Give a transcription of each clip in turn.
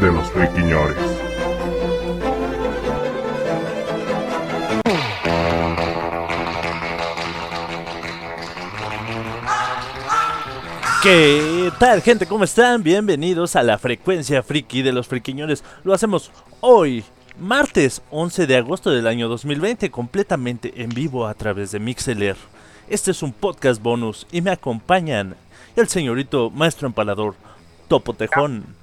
de los friquiñores. ¿Qué tal gente? ¿Cómo están? Bienvenidos a la frecuencia friki de los friquiñores. Lo hacemos hoy, martes 11 de agosto del año 2020, completamente en vivo a través de Mixeler. Este es un podcast bonus y me acompañan el señorito maestro empalador Topo Tejón.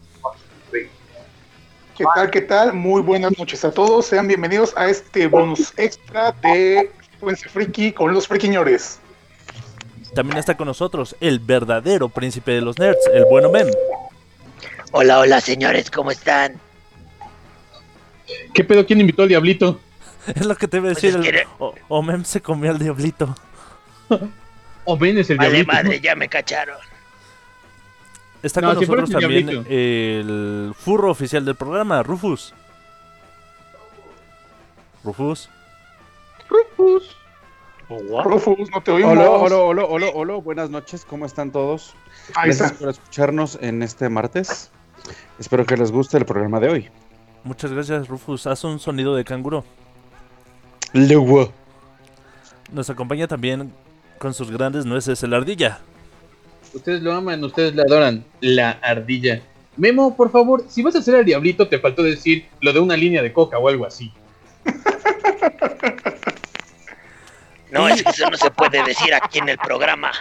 ¿Qué tal? ¿Qué tal? Muy buenas noches a todos. Sean bienvenidos a este bonus extra de Frecuencia Friki con los friquiñores. También está con nosotros el verdadero príncipe de los nerds, el bueno Mem. Hola, hola señores, ¿cómo están? ¿Qué pedo? ¿Quién invitó al diablito? Es lo que te iba a Pues decir. es el- que- o, o Mem se comió al diablito. ¿O ven es el Vale, diablito? madre, ya me cacharon. Está No, con nosotros también diablito. el furro oficial del programa, Rufus. Rufus. Rufus, no te oímos. Hola, hola, hola, hola, hola, buenas noches, ¿cómo están todos? Ahí Gracias está. por escucharnos en este martes. Espero que les guste el programa de hoy. Muchas gracias, Rufus. Haz un sonido de canguro. Luego. Nos acompaña también con sus grandes nueces el ardilla. Ustedes lo aman, ustedes lo adoran. La ardilla. Memo, por favor, si vas a hacer al diablito, te faltó decir lo de una línea de coca o algo así. No, es que eso no se puede decir aquí en el programa.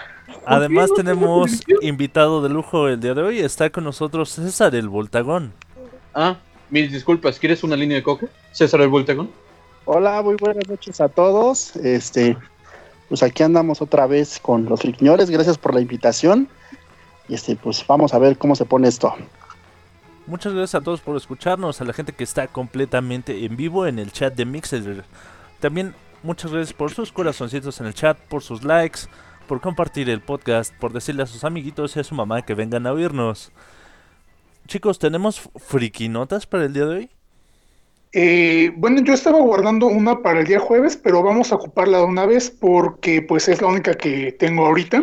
Además no? tenemos invitado de lujo el día de hoy. Está con nosotros César el Voltagón. Ah, mil disculpas, ¿quieres una línea de coca? César el Voltagón. Hola, muy buenas noches a todos. Este, pues aquí andamos otra vez con los friquiñores. Gracias por la invitación. Y este, pues vamos a ver cómo se pone esto. Muchas gracias a todos por escucharnos, a la gente que está completamente en vivo en el chat de Mixer. También muchas gracias por sus corazoncitos en el chat, por sus likes, por compartir el podcast, por decirle a sus amiguitos y a su mamá que vengan a oírnos. Chicos, ¿tenemos friki notas para el día de hoy? Eh, bueno, yo estaba guardando una para el día jueves, pero vamos a ocuparla de una vez porque pues es la única que tengo ahorita.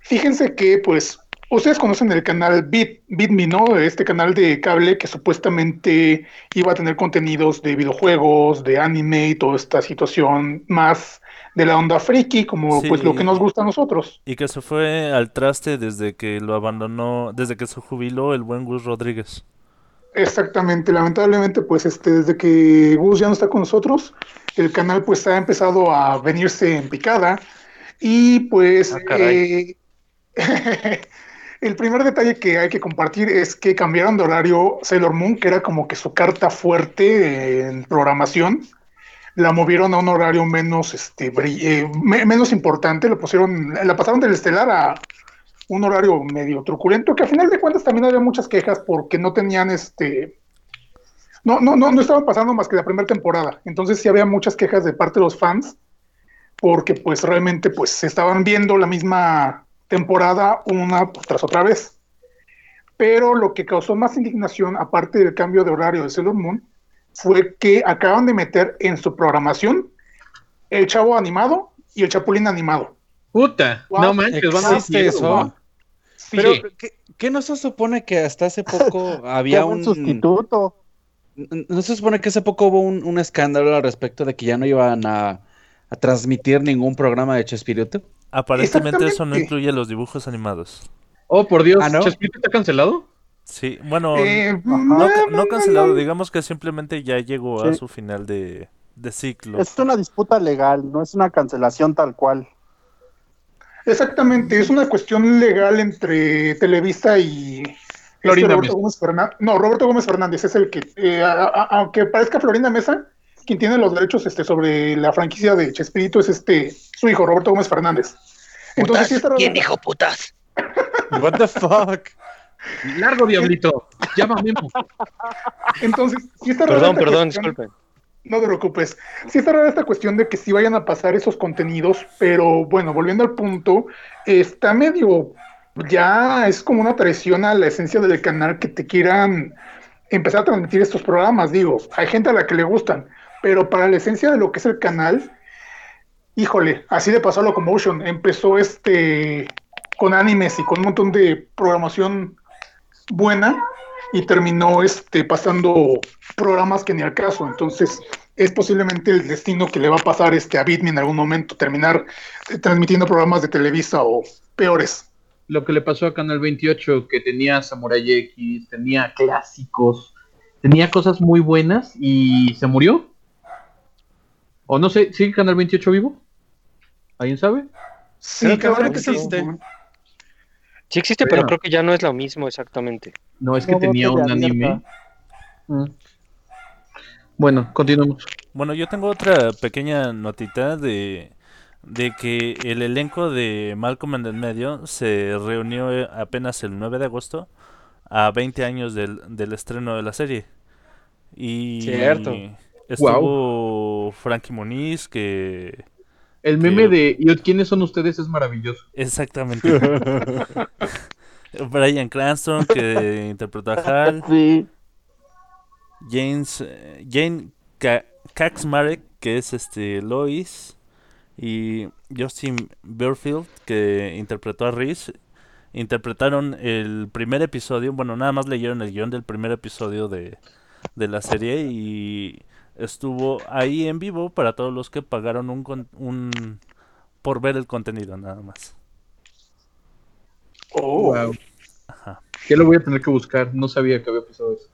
Fíjense que pues ustedes conocen el canal Bit, BitMe, ¿no? Este canal de cable que supuestamente iba a tener contenidos de videojuegos, de anime y toda esta situación más de la onda friki, como Sí. pues lo que nos gusta a nosotros. Y que se fue al traste desde que lo abandonó, desde que se jubiló el buen Gus Rodríguez. Exactamente, lamentablemente, pues este, desde que Gus ya no está con nosotros, el canal pues ha empezado a venirse en picada y pues Ah, eh, el primer detalle que hay que compartir es que cambiaron de horario Sailor Moon, que era como que su carta fuerte en programación, la movieron a un horario menos, este, eh, me- menos importante, lo pusieron, la pasaron del estelar a un horario medio truculento, que a final de cuentas también había muchas quejas porque no tenían este. No, no, no, no estaban pasando más que la primera temporada. Entonces sí había muchas quejas de parte de los fans, porque pues realmente pues estaban viendo la misma temporada una tras otra vez. Pero lo que causó más indignación, aparte del cambio de horario de Sailor Moon, fue que acaban de meter en su programación el chavo animado y el chapulín animado. Puta, Wow, no manches, van a ¿Existe decir eso? Sí, Pero, ¿qué, qué no se supone que hasta hace poco había un... sustituto. ¿No se supone que hace poco hubo un, un escándalo al respecto de que ya no iban a, a transmitir ningún programa de Chespirito? Aparentemente eso no incluye los dibujos animados. Oh, por Dios, Ah, ¿no? ¿Chespirito está cancelado? Sí, bueno, Eh, no, ca- no no, cancelado, digamos que simplemente ya llegó a su final de, de ciclo. Es una disputa legal, no es una cancelación tal cual. Exactamente, es una cuestión legal entre Televisa y este Florinda Roberto Mesa. Gómez Fernández. No, Roberto Gómez Fernández es el que, eh, a- a- aunque parezca Florinda Mesa, quien tiene los derechos este, sobre la franquicia de Chespirito es este su hijo, Roberto Gómez Fernández. Entonces, Putas, ¿Quién dijo putas? What the fuck? Largo, diablito. Llama Memo. Entonces, sí está rara Perdón, esta perdón, cuestión- disculpen. No te preocupes. Sí está rara esta cuestión de que sí vayan a pasar esos contenidos, pero bueno, volviendo al punto, está medio, ya es como una traición a la esencia del canal que te quieran empezar a transmitir estos programas. Digo, hay gente a la que le gustan, pero para la esencia de lo que es el canal, híjole, así le pasó a Locomotion. Empezó este con animes y con un montón de programación buena y terminó este pasando programas que ni al caso. Entonces, es posiblemente el destino que le va a pasar este a Bitme en algún momento, terminar eh, transmitiendo programas de Televisa o peores. Lo que le pasó a Canal 28, que tenía Samurai X, tenía clásicos, tenía cosas muy buenas y se murió. O no sé, ¿sigue Canal 28 vivo? ¿Alguien sabe? Sí, Creo que vez existe. Sí existe, Pero- pero creo que ya no es lo mismo exactamente. No, es que No, tenía un anime. Mm. Bueno, continuamos. Bueno, yo tengo otra pequeña notita de, de que el elenco de Malcolm en el medio se reunió eh, apenas el 9 de agosto a 20 años del, del estreno de la serie. Y Cierto. estuvo Frankie Moniz, que El meme Que- de ¿y quiénes son ustedes? es maravilloso. exactamente. Brian Cranston, que interpretó a Hal. Sí. James, eh, Jane Ka- Kaczmarek, que es este Lois, y Justin Burfield, que interpretó a Reese, interpretaron el primer episodio, bueno, nada más leyeron el guion del primer episodio de, de la serie y estuvo ahí en vivo para todos los que pagaron un, un por ver el contenido, nada más. Oh, Wow. Ajá. Ya lo voy a tener que buscar, no sabía que había pasado eso.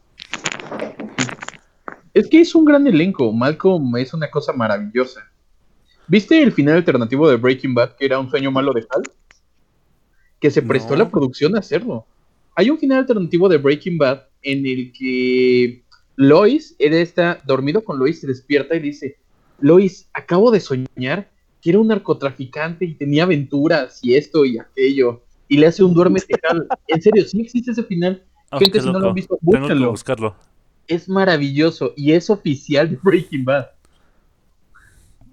Es que es un gran elenco, Malcolm es una cosa maravillosa. ¿Viste el final alternativo de Breaking Bad, que era un sueño malo de Hal? Que se prestó No. la producción a hacerlo. Hay un final alternativo de Breaking Bad en el que Lois, él está dormido con Lois, se despierta y dice, Lois, acabo de soñar que era un narcotraficante y tenía aventuras y esto y aquello. Y le hace un duérmete. En serio, sí existe ese final. Oh, Gente, si no lo han visto, Tengo que búsquenlo. buscarlo. Es maravilloso y es oficial de Breaking Bad.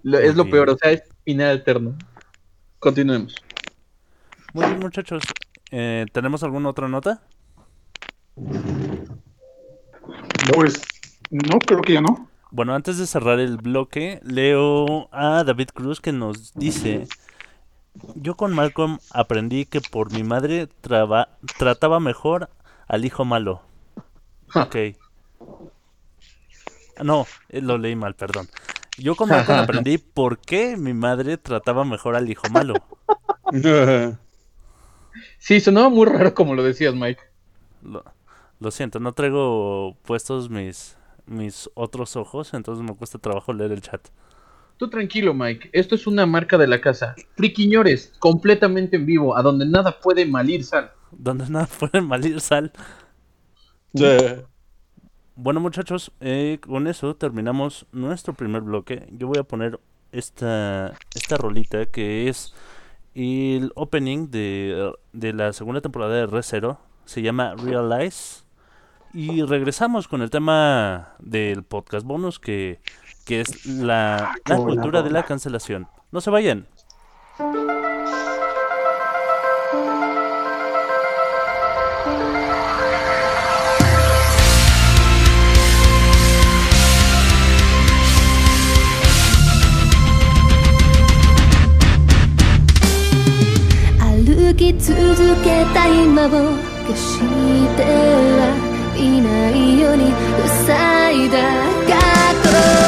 Lo- es lo peor, o sea, es final alterno. Continuemos. Muy bien, muchachos. Eh, ¿Tenemos alguna otra nota? pues no, creo que ya no. Bueno, antes de cerrar el bloque, leo a David Cruz que nos dice, yo con Malcolm aprendí que por mi madre traba- trataba mejor al hijo malo. Ok. No, eh, lo leí mal, perdón. Yo con Malcolm aprendí por qué mi madre trataba mejor al hijo malo. Sí, sonaba muy raro como lo decías, Mike. Lo, lo siento, no traigo puestos mis, mis otros ojos, entonces me cuesta trabajo leer el chat. Tú tranquilo, Mike. Esto es una marca de la casa. Friquiñores, completamente en vivo, a donde nada puede malir sal. Donde nada puede malir sal. Bueno muchachos, eh, con eso terminamos nuestro primer bloque. Yo voy a poner esta, esta rolita que es el opening de, de la segunda temporada de Re Zero. Se llama Realize. Y regresamos con el tema del podcast bonus que, que es la, la buena cultura de rola. la cancelación. No se vayan. 歩き続けた今を決してはいないように塞いだ過去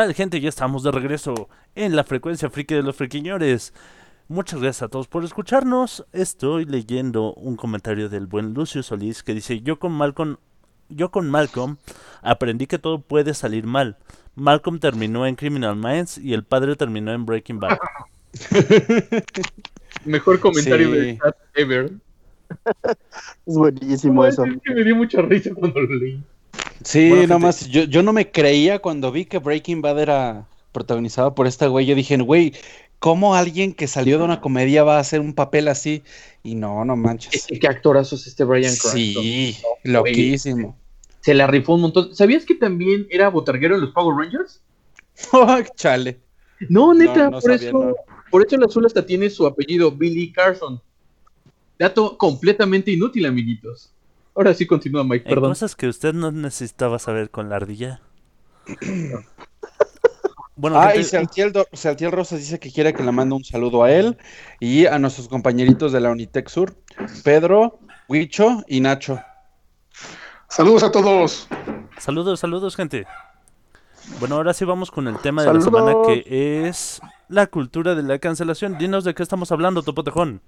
tal, gente? Ya estamos de regreso en la frecuencia friki de los friquiñores. Muchas gracias a todos por escucharnos. Estoy leyendo un comentario del buen Lucio Solís que dice: Yo con Malcolm, yo con Malcolm aprendí que todo puede salir mal. Malcolm terminó en Criminal Minds y el padre terminó en Breaking Bad. Mejor comentario Sí. del chat ever. Es buenísimo eso. es que me dio mucha risa cuando lo leí. Sí, Bueno, gente- nomás, yo, yo no me creía cuando vi que Breaking Bad era protagonizado por esta güey. Yo dije, güey, ¿cómo alguien que salió de una comedia va a hacer un papel así? Y no, no manches. Es que qué actorazo es este Brian Cranston. Sí, loquísimo. Se la rifó un montón. ¿Sabías que también era botarguero en los Power Rangers? Chale. No, neta, No, no por sabía, eso, por eso el azul hasta tiene su apellido Billy Carson. Dato completamente inútil, amiguitos. Ahora sí continúa Mike, Hay perdón. cosas que usted no necesitaba saber con la ardilla. bueno, Ah, gente, y Saltiel, Rosas dice que quiere que le mande un saludo a él y a nuestros compañeritos de la Unitec Sur, Pedro, Huicho y Nacho. Saludos a todos. saludos, saludos, gente. Bueno, ahora sí vamos con el tema de Saludos. la semana que es la cultura de la cancelación. Dinos de qué estamos hablando, Topotejón.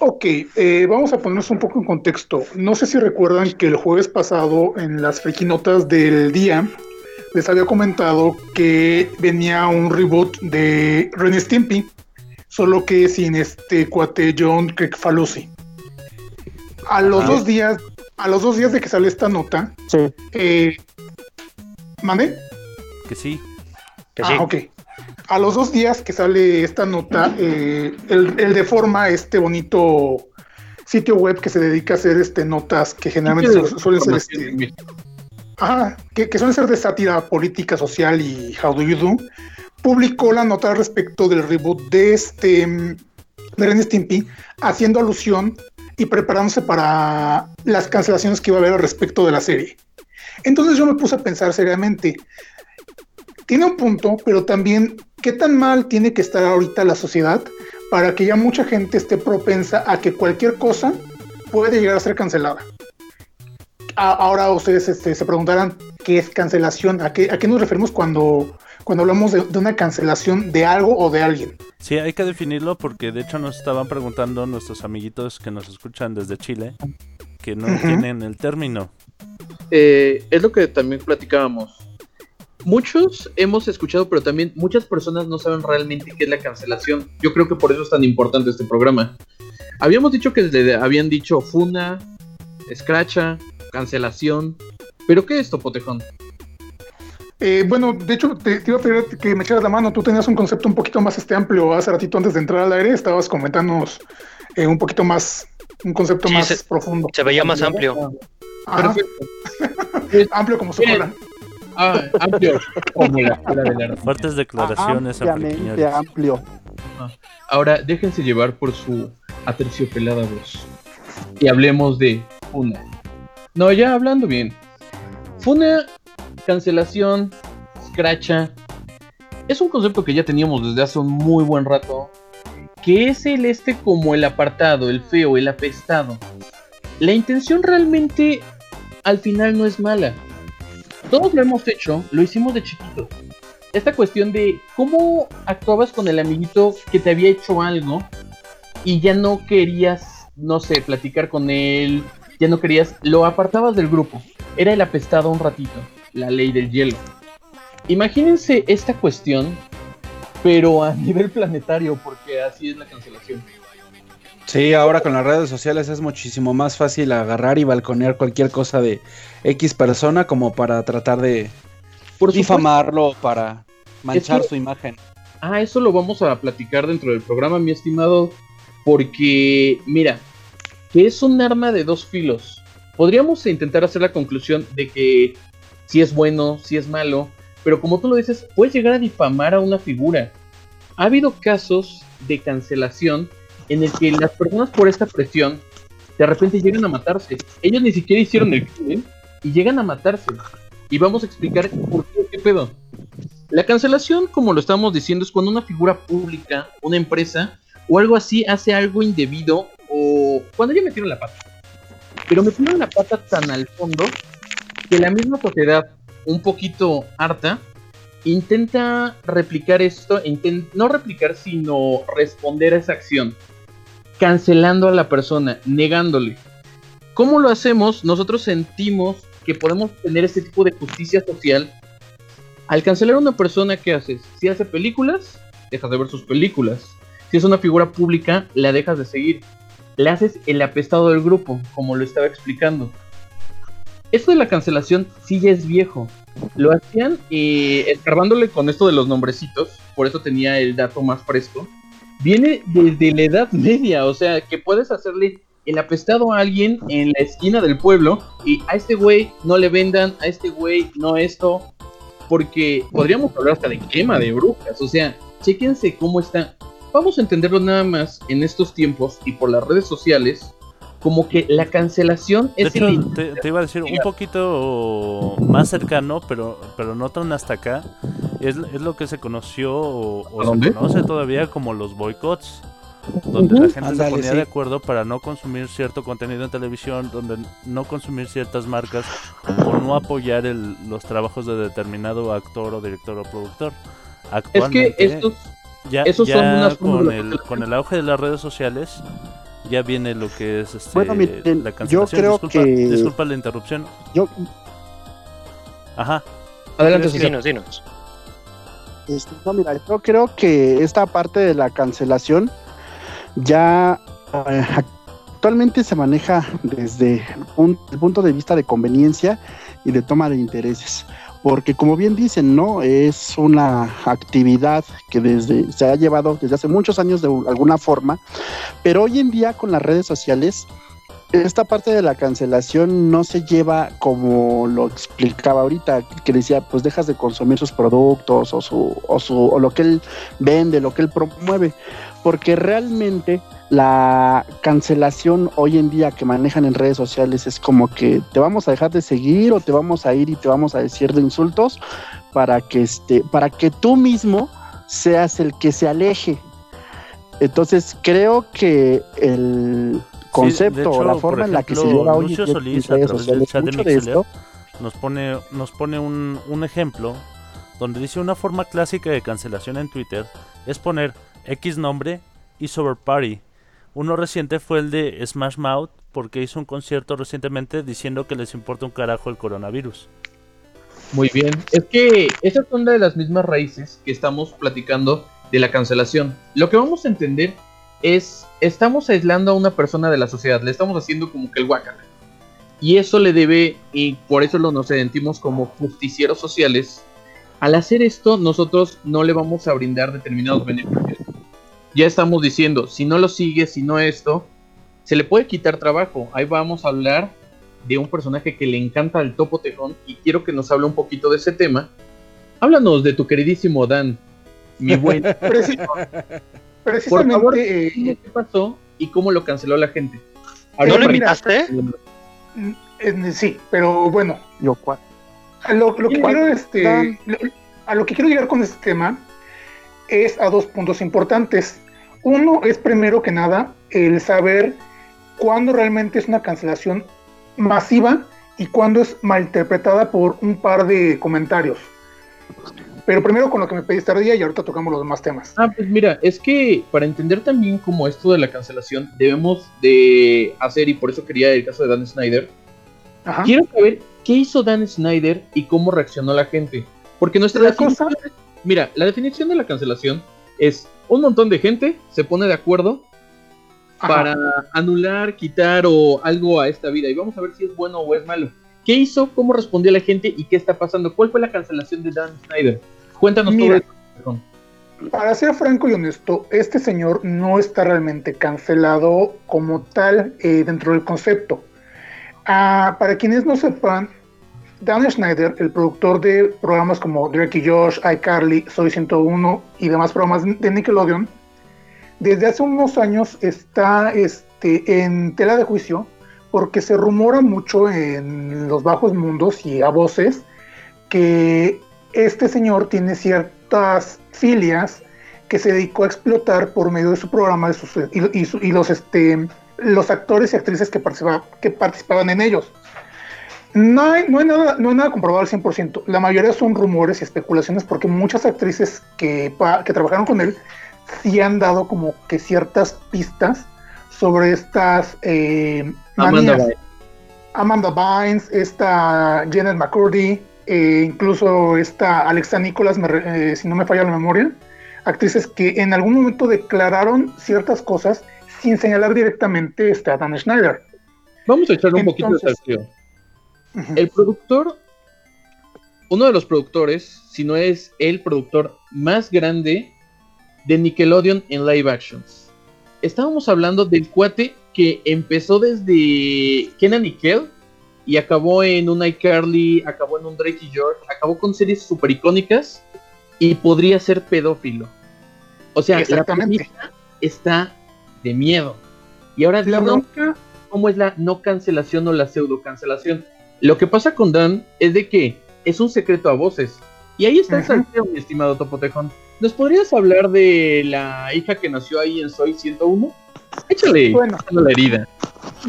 Ok, eh, vamos a ponernos un poco en contexto. No sé si recuerdan que el jueves pasado en las frikinotas del día les había comentado que venía un reboot de Ren Stimpy, solo que sin este cuate John Kricfalusi. A los Ajá. dos días, a los dos días de que sale esta nota, Sí. eh, ¿mande? Que sí. Que sí. Ah, ok. A los dos días que sale esta nota, eh, el, el de forma este bonito sitio web que se dedica a hacer este notas que generalmente su- suelen ser este, ajá, que, que suelen ser de sátira política, social y how do you do, publicó la nota respecto del reboot de este mm, de Ren Stimpy, haciendo alusión y preparándose para las cancelaciones que iba a haber al respecto de la serie. Entonces yo me puse a pensar seriamente, tiene un punto, pero también, ¿qué tan mal tiene que estar ahorita la sociedad para que ya mucha gente esté propensa a que cualquier cosa puede llegar a ser cancelada? A- ahora ustedes este, se preguntarán qué es cancelación, a qué, a qué nos referimos cuando, cuando hablamos de, de una cancelación de algo o de alguien. Sí, hay que definirlo porque de hecho nos estaban preguntando nuestros amiguitos que nos escuchan desde Chile que no Ujú. tienen el término. Eh, es lo que también platicábamos. Muchos hemos escuchado, pero también muchas personas no saben realmente qué es la cancelación. Yo creo que por eso es tan importante este programa. Habíamos dicho que le habían dicho funa, escracha, cancelación. ¿Pero qué es esto, Potejón? Eh, bueno, de hecho, te, te iba a pedir que me echaras la mano. Tú tenías un concepto un poquito más este amplio hace ratito antes de entrar al aire. Estabas comentándonos eh, un poquito más, un concepto Sí, más se- profundo. Se veía más amplio. Perfecto. amplio como su Bien. Ah, amplio. Como la escuela arte. Fuertes declaraciones Ampliamente afriquiñores. amplio. Ahora déjense llevar por su aterciopelada voz. Y hablemos de Funa. No, ya hablando bien. Funa, cancelación, scratcha. Es un concepto que ya teníamos desde hace un muy buen rato. Que es el este como el apartado, el feo, el apestado. La intención realmente al final no es mala. Todos lo hemos hecho, lo hicimos de chiquito esta cuestión de cómo actuabas con el amiguito que te había hecho algo y ya no querías, no sé, platicar con él, ya no querías, lo apartabas del grupo. Era el apestado un ratito, la ley del hielo. Imagínense esta cuestión, pero a nivel planetario, porque así es la cancelación. Sí, ahora con las redes sociales es muchísimo más fácil agarrar y balconear cualquier cosa de X persona como para tratar de Por difamarlo, para manchar su imagen. Ah, eso lo vamos a platicar dentro del programa, mi estimado. Porque, mira, que es un arma de dos filos. Podríamos intentar hacer la conclusión de que si es bueno, si es malo. Pero como tú lo dices, puedes llegar a difamar a una figura. Ha habido casos de cancelación en el que las personas por esta presión de repente llegan a matarse. Ellos ni siquiera hicieron el crimen y llegan a matarse. Y vamos a explicar por qué, qué pedo. La cancelación, como lo estamos diciendo, es cuando una figura pública, una empresa o algo así hace algo indebido o cuando ya metieron la pata. Pero metieron la pata tan al fondo que la misma sociedad, un poquito harta, intenta replicar esto, inten- no replicar, sino responder a esa acción, cancelando a la persona, negándole. ¿Cómo lo hacemos? Nosotros sentimos que podemos tener ese tipo de justicia social. Al cancelar a una persona, ¿qué haces? Si hace películas, dejas de ver sus películas. Si es una figura pública, la dejas de seguir. Le haces el apestado del grupo, como lo estaba explicando. Esto de la cancelación sí ya es viejo. Lo hacían eh, escarbándole con esto de los nombrecitos, por eso tenía el dato más fresco. Viene desde la Edad Media, o sea, que puedes hacerle el apestado a alguien en la esquina del pueblo y a este güey no le vendan, a este güey no esto, porque podríamos hablar hasta de quema de brujas, o sea, chequense cómo está. Vamos a entenderlo nada más en estos tiempos y por las redes sociales, como que la cancelación De es hecho, te, te iba a decir un poquito más cercano, pero, pero no tan hasta acá. Es, es lo que se conoció o, o ¿A se conoce todavía como los boicots. Donde la gente se ponía sí. de acuerdo para no consumir cierto contenido en televisión, donde no consumir ciertas marcas o no apoyar el- los trabajos de determinado actor o director o productor. Es que Actualmente, estos ya, esos ya son unas con, el, con el auge de las redes sociales, ya viene lo que es este, Bueno, miren, la yo cancelación. creo disculpa, que- disculpa la interrupción. Yo, Ajá. Adelante, que- Dinos, dinos. No, mira, yo creo que esta parte de la cancelación ya eh, actualmente se maneja desde el punto de vista de conveniencia y de toma de intereses. Porque como bien dicen, ¿no? Es una actividad que desde se ha llevado desde hace muchos años de alguna forma, pero hoy en día con las redes sociales esta parte de la cancelación no se lleva como lo explicaba ahorita, que decía, pues dejas de consumir sus productos o su, o su, o lo que él vende, lo que él promueve, porque realmente la cancelación hoy en día que manejan en redes sociales es como que te vamos a dejar de seguir o te vamos a ir y te vamos a decir de insultos para que este, para que tú mismo seas el que se aleje. Entonces creo que el concepto o la forma por en la que se ejemplo, lleva hoy Lucio Solís, a través del chat de Mixler, esto nos pone, nos pone un, un ejemplo donde dice una forma clásica de cancelación en Twitter es poner X nombre y Sober Party. Uno reciente fue el de Smash Mouth porque hizo un concierto recientemente diciendo que les importa un carajo el coronavirus. Muy bien. Es que esas son de las mismas raíces que estamos platicando de la cancelación. Lo que vamos a entender es, estamos aislando a una persona de la sociedad, le estamos haciendo como que el guacala. Y eso le debe, y por eso lo nos sentimos como justicieros sociales. Al hacer esto, nosotros no le vamos a brindar determinados beneficios. Ya estamos diciendo, si no lo sigue, si no esto, se le puede quitar trabajo. Ahí vamos a hablar de un personaje que le encanta el topo tejón y quiero que nos hable un poquito de ese tema. Háblanos de tu queridísimo Dan, mi buen. Preci- Por precisamente, favor, eh, qué pasó y cómo lo canceló la gente. ¿No lo invitaste? eh, sí, pero bueno, yo a lo, lo que quiero, este, a lo que quiero llegar con este tema es a dos puntos importantes. Uno es primero que nada el saber cuándo realmente es una cancelación masiva y cuándo es malinterpretada por un par de comentarios. Pero primero con lo que me pediste ardilla y ahorita tocamos los demás temas. Ah, pues mira, es que para entender también como esto de la cancelación debemos de hacer, y por eso quería el caso de Dan Snyder, Ajá. quiero saber qué hizo Dan Snyder y cómo reaccionó la gente. Porque nuestra La definición, cosa- mira, la definición de la cancelación es un montón de gente se pone de acuerdo Ajá. para anular, quitar o algo a esta vida. Y vamos a ver si es bueno o es malo. ¿Qué hizo? ¿Cómo respondió la gente? ¿Y qué está pasando? ¿Cuál fue la cancelación de Dan Snyder? Cuéntanos Mira. eso. Para ser franco y honesto, este señor no está realmente cancelado como tal eh, dentro del concepto. Ah, para quienes no sepan, Dan Schneider, el productor de programas como Drake y Josh, iCarly, Soy 101 y demás programas de Nickelodeon, desde hace unos años está este, en tela de juicio porque se rumora mucho en los bajos mundos y a voces que este señor tiene ciertas filias que se dedicó a explotar por medio de su programa de sus- y, y su- y los, este, los actores y actrices que, participa- que participaban en ellos. No hay, no, hay nada, no hay nada comprobado al 100%. La mayoría son rumores y especulaciones porque muchas actrices que, que trabajaron con él sí han dado como que ciertas pistas sobre estas eh, Amanda. Bynes. Amanda Bynes, esta Janet McCurdy, eh, incluso esta Alexa me re- eh, si no me falla la memoria, actrices que en algún momento declararon ciertas cosas sin señalar directamente este, a Dan Schneider. Vamos a echarle un poquito de. Ujú. El productor, uno de los productores, si no es el productor más grande de Nickelodeon en live actions. Estábamos hablando del cuate que empezó desde Kenan y Kel y acabó en un iCarly, acabó en un Drake y George, acabó con series super icónicas y podría ser pedófilo. O sea, la Exactamente. premisa está de miedo. Y ahora La bronca, cómo es la no cancelación o la pseudo cancelación. Lo que pasa con Dan es de que es un secreto a voces. Y ahí está el Ujú. salseo, mi estimado Topotejón. ¿Nos podrías hablar de la hija que nació ahí en Soy 101? Échale Bueno. la herida.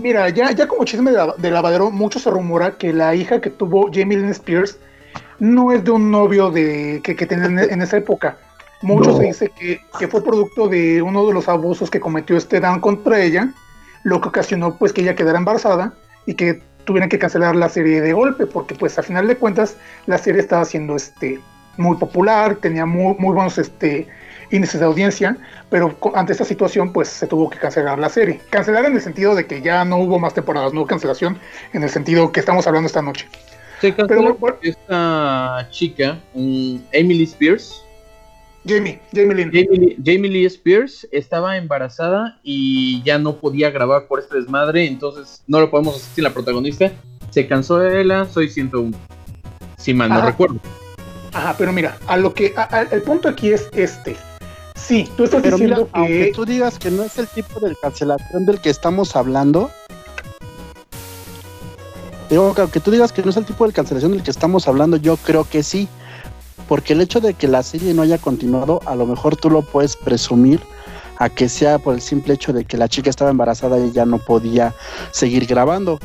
mira, ya, ya como chisme de, la- de lavadero, mucho se rumora que la hija que tuvo Jamie Lynn Spears no es de un novio de, que, que tenía en, en esa época. Mucho No. se dice que, que fue producto de uno de los abusos que cometió este Dan contra ella, lo que ocasionó pues que ella quedara embarazada y que tuvieran que cancelar la serie de golpe, porque pues a final de cuentas la serie estaba siendo este muy popular, tenía muy, muy buenos este índices de audiencia, pero ante esta situación pues se tuvo que cancelar la serie. Cancelar en el sentido de que ya no hubo más temporadas, no cancelación en el sentido que estamos hablando esta noche. Se canceló Pero, esta chica, mm, Emily Spears, Jamie, Jamie Lynn. Jamie Jamie Lee Spears, estaba embarazada y ya no podía grabar por este desmadre, entonces no lo podemos hacer sin la protagonista. Se cansó de la Soy 101. Si mal no Ajá. recuerdo. Ajá, pero mira, a lo que a- a- el punto aquí es este. Sí, tú estás Pero mira, diciendo aunque que tú digas que no es el tipo de cancelación del que estamos hablando, digo que aunque tú digas que no es el tipo de cancelación del que estamos hablando, yo creo que sí. Porque el hecho de que la serie no haya continuado, a lo mejor tú lo puedes presumir a que sea por el simple hecho de que la chica estaba embarazada y ya no podía seguir grabando.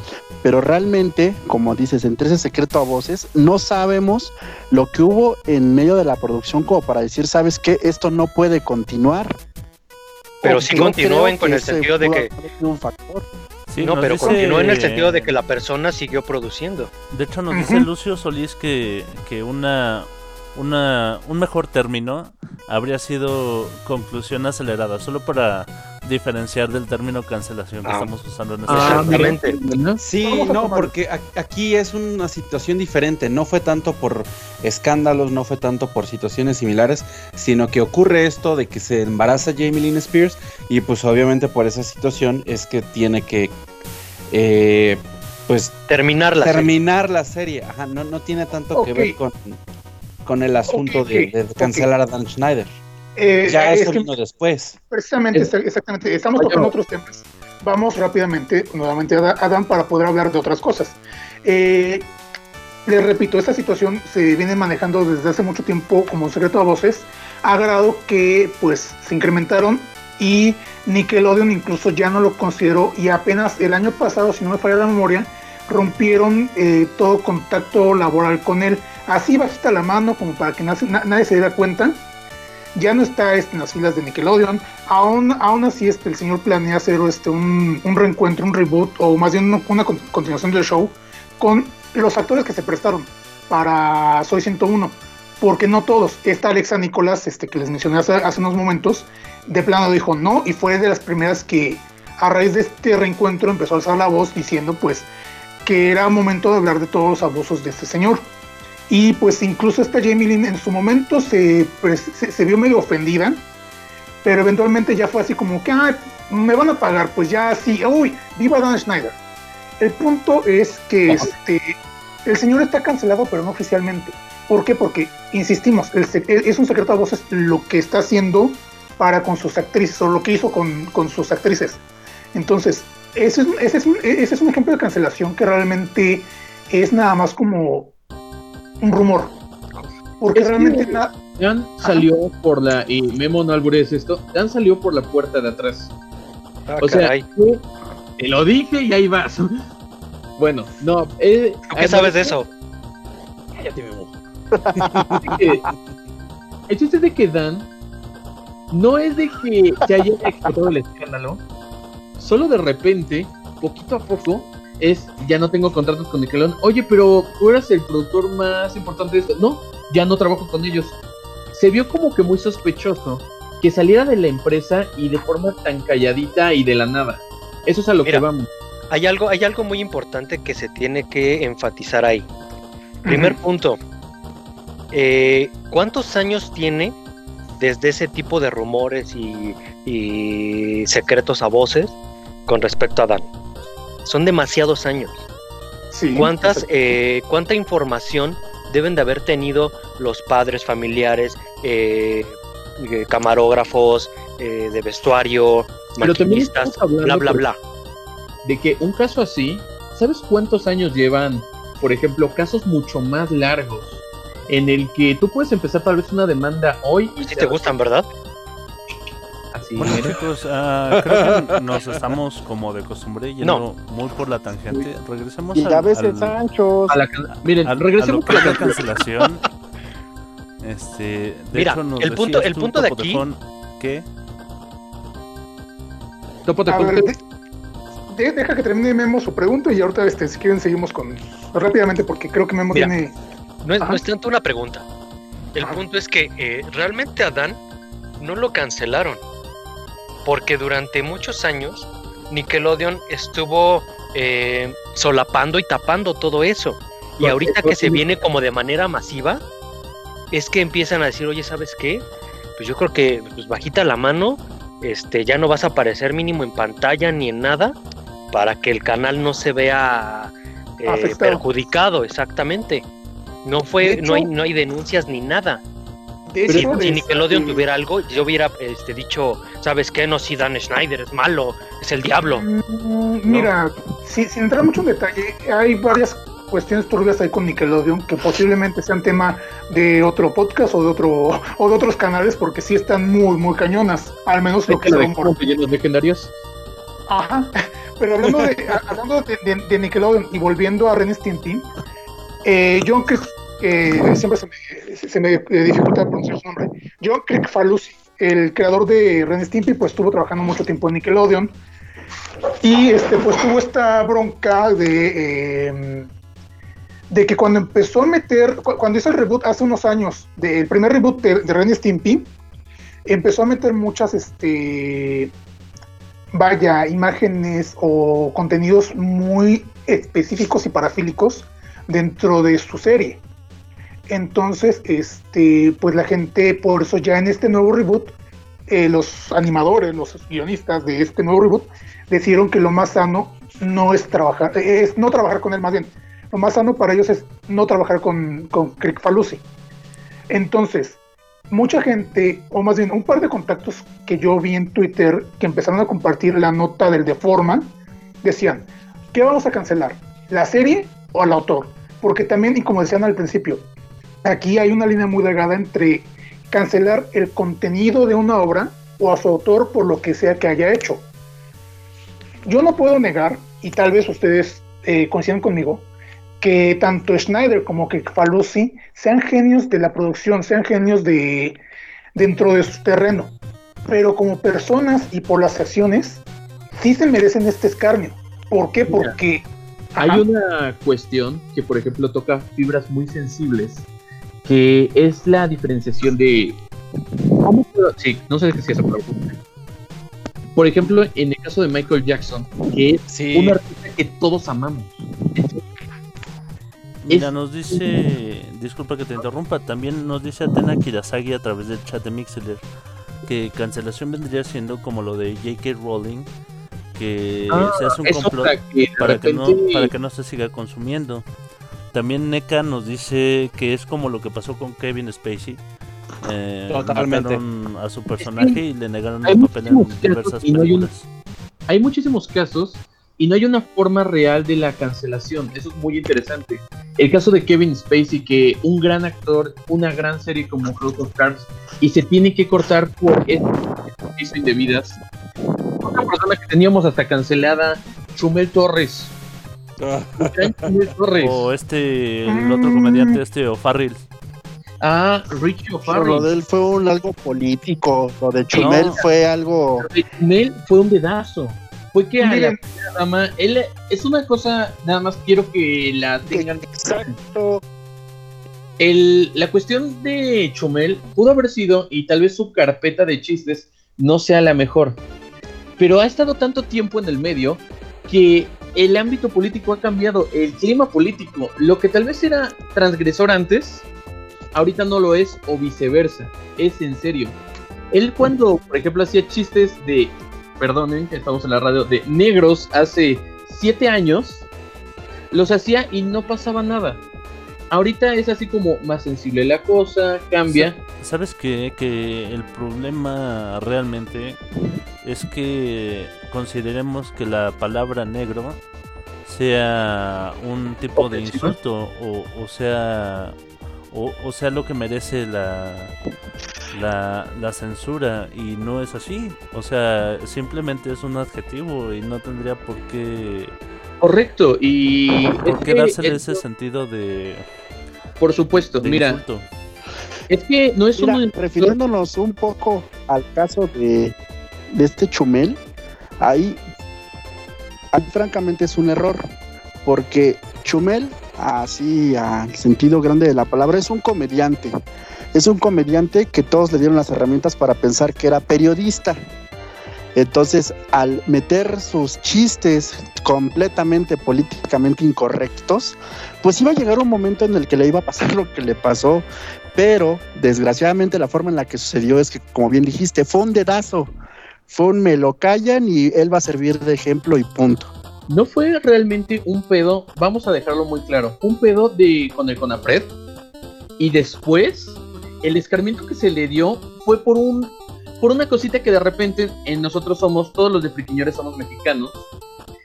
Pero realmente, como dices, entre ese secreto a voces, no sabemos lo que hubo en medio de la producción como para decir, ¿sabes qué? Esto no puede continuar. Pero O sí yo continúen con el sentido de que- haber sido un factor. Sí, no, pero dice- continúa en el sentido de que la persona siguió produciendo. De hecho, nos dice Lucio Solís que, que una, una, un mejor término habría sido conclusión acelerada, solo para diferenciar del término cancelación que Ah. estamos usando en este Ah, Sí, no, porque aquí es una situación diferente. No fue tanto por escándalos, no fue tanto por situaciones similares, sino que ocurre esto de que se embaraza Jamie Lynn Spears y pues obviamente por esa situación es que tiene que eh, pues Terminar la serie. terminar la serie. Ajá, no, no tiene tanto que ver con, con el asunto de, cancelar a Dan Schneider. Eh, Ya es que vino después. precisamente, Es- exactamente, estamos Oye, tocando otros temas. Vamos rápidamente, nuevamente a Da- Adam, para poder hablar de otras cosas. Eh, les repito, esta situación se viene manejando desde hace mucho tiempo como un secreto a voces, a grado que pues se incrementaron y Nickelodeon incluso ya no lo consideró y apenas el año pasado, si no me falla la memoria, rompieron eh, todo contacto laboral con él, así bajita la mano como para que na- na- nadie se diera cuenta. Ya no está este, en las filas de Nickelodeon. Aún, aún así, este, el señor planea hacer este, un, un reencuentro, un reboot, o más bien una, una con- continuación del show con los actores que se prestaron para Soy 101. Porque no todos. Esta Alexa Nicolás, este, que les mencioné hace, hace unos momentos, de plano dijo no, y fue de las primeras que a raíz de este reencuentro empezó a alzar la voz diciendo pues que era momento de hablar de todos los abusos de este señor. Y pues incluso esta Jamie Lynn en su momento se, pues, se, se vio medio ofendida, pero eventualmente ya fue así como que, "Ay, me van a pagar, pues ya sí, uy, viva Dan Schneider. El punto es que este, el señor está cancelado, pero no oficialmente. ¿Por qué? Porque, insistimos, el se- es un secreto a voces lo que está haciendo para con sus actrices, o lo que hizo con, con sus actrices. Entonces, ese es, ese, es un, ese es un ejemplo de cancelación que realmente es nada más como un rumor. Porque Es que- realmente na- Dan salió por la. Y Memo no albures esto. Dan salió por la puerta de atrás. Ah, O sea, caray. tú- te lo dije y ahí vas. Bueno, no. eh, ¿Tú qué sabes de eso? Cállate, Memo. El chiste es de que Dan no es de que se haya explotado el escándalo, solo de repente, poquito a poco, es ya no tengo contratos con Nickelodeon. Oye, pero tú eras el productor más importante de esto. No, ya no trabajo con ellos. Se vio como que muy sospechoso que saliera de la empresa y de forma tan calladita y de la nada. Eso es a lo Mira, que vamos. Hay algo, hay algo muy importante que se tiene que enfatizar ahí. Primer punto. eh, ¿Cuántos años tiene desde ese tipo de rumores y, y secretos a voces con respecto a Dan? Son demasiados años. Sí, ¿Cuántas, eh, ¿Cuánta información deben de haber tenido los padres, familiares, eh, eh, camarógrafos, eh, de vestuario, maquinistas, bla, bla, bla? de que un caso así, ¿sabes cuántos años llevan, por ejemplo, casos mucho más largos? En el que tú puedes empezar tal vez una demanda hoy y Si te gustan, ¿verdad? Bueno chicos, ah, creo que nos estamos como de costumbre yendo muy por la tangente. Regresemos Y a veces al- Sanchos. A la can- Miren, al- a regresemos lo que a es la la cancelación. Este, de Mira, hecho, nos el punto- el punto de aquí- ver, de- de- deja que termine Memo su pregunta y ahorita, este, si quieren, seguimos con rápidamente porque creo que Memo Mira. tiene. No es, no es tanto una pregunta. El Ajá. punto es que eh, realmente a Dan no lo cancelaron. Porque durante muchos años Nickelodeon estuvo eh, solapando y tapando todo eso. Y ahorita que se viene como de manera masiva, es que empiezan a decir, oye, ¿sabes qué? Pues yo creo que pues, bajita la mano, este, ya no vas a aparecer mínimo en pantalla ni en nada, para que el canal no se vea eh, perjudicado, exactamente. No fue, no hay, no hay denuncias ni nada. Si, Nickelodeon tuviera algo, yo hubiera este, dicho, ¿sabes qué? No, si Dan Schneider es malo, es el diablo. Mm, Mira, si- sin entrar mucho en detalle, hay varias cuestiones turbias ahí con Nickelodeon que posiblemente sean tema de otro podcast o de otro o de otros canales porque sí están muy muy cañonas, al menos lo que como villanos legendarios. Ajá. Pero hablando de, hablando de, de- de Nickelodeon y volviendo a Ren Stimpy, eh, John siempre se me, dificulta pronunciar su nombre, John Crick Falusi, el creador de Ren Stimpy, pues estuvo trabajando mucho tiempo en Nickelodeon y este pues tuvo esta bronca de eh, de que cuando empezó a meter, cu- cuando hizo el reboot hace unos años, del primer reboot de, de Ren Stimpy, empezó a meter muchas, este, vaya, imágenes o contenidos muy específicos y parafílicos dentro de su serie. Entonces, este, pues la gente, por eso ya en este nuevo reboot, eh, los animadores, los guionistas de este nuevo reboot, decidieron que lo más sano no es trabajar, es no trabajar con él más bien. Lo más sano para ellos es no trabajar con, con Crick. Entonces, mucha gente, o más bien un par de contactos que yo vi en Twitter que empezaron a compartir la nota del de Forman, decían, ¿qué vamos a cancelar? ¿La serie o al autor? Porque también, y como decían al principio, aquí hay una línea muy delgada entre cancelar el contenido de una obra o a su autor por lo que sea que haya hecho. Yo no puedo negar, y tal vez ustedes eh, coincidan conmigo, que tanto Schneider como que Falusi sean genios de la producción, sean genios de dentro de su terreno, pero como personas y por las acciones sí se merecen este escarnio. ¿Por qué? Mira, Porque Hay Ajá. una cuestión que, por ejemplo, toca fibras muy sensibles, que es la diferenciación de... ¿Cómo puedo? Sí, no sé si eso pero- Por ejemplo, en el caso de Michael Jackson, que es Sí. un artista que todos amamos. Mira, Es- nos dice, disculpa que te interrumpa, también nos dice Atena Kirasagi a través del chat de Mixler que cancelación vendría siendo como lo de J.K. Rowling, que Ah, se hace un es complot para que, no, para que no se siga consumiendo. También NECA nos dice que es como lo que pasó con Kevin Spacey. Eh, Totalmente. a su personaje y le negaron el papel en diversas y no hay películas. hay muchísimos casos y no hay una forma real de la cancelación. Eso es muy interesante. El caso de Kevin Spacey, que un gran actor, una gran serie como House of Cards, y se tiene que cortar por hizo indebidas. Otra persona que teníamos hasta cancelada, Chumel Torres. O este, el otro comediante, este O'Farrill. Ah, Richie Pero O'Farrell. lo de él fue un algo político. Lo de Chumel No. fue algo. Lo de Chumel fue un dedazo. Fue que a la dama, él es una cosa, nada más quiero que la tengan. Exacto. El, la cuestión de Chumel pudo haber sido, y tal vez su carpeta de chistes no sea la mejor, pero ha estado tanto tiempo en el medio que el ámbito político ha cambiado, el clima político, lo que tal vez era transgresor antes, ahorita no lo es, o viceversa, es en serio. Él cuando, por ejemplo, hacía chistes de, perdonen que estamos en la radio, de negros hace siete años, los hacía y no pasaba nada. Ahorita es así como más sensible la cosa, cambia. ¿Sabes qué? Que el problema realmente es que consideremos que la palabra negro sea un tipo de insulto o, o sea o, o sea lo que merece la, la la censura y no es así. O sea simplemente es un adjetivo y no tendría por qué Correcto, y por es qué dársele esto- ese sentido de, por supuesto, de mira, insulto. es que no es Mira, un refiriéndonos un poco al caso de, de este Chumel, ahí, ahí francamente es un error, porque Chumel, así al sentido grande de la palabra, es un comediante. Es un comediante que todos le dieron las herramientas para pensar que era periodista. Entonces, al meter sus chistes completamente políticamente incorrectos, pues iba a llegar un momento en el que le iba a pasar lo que le pasó pero desgraciadamente la forma en la que sucedió es que, como bien dijiste, fue un dedazo. Fue un me lo callan y él va a servir de ejemplo y punto. no fue realmente un pedo, vamos a dejarlo muy claro, un pedo de con el Conapred y después el escarmiento que se le dio fue por un por una cosita que de repente en nosotros somos todos los de Friquiñores somos mexicanos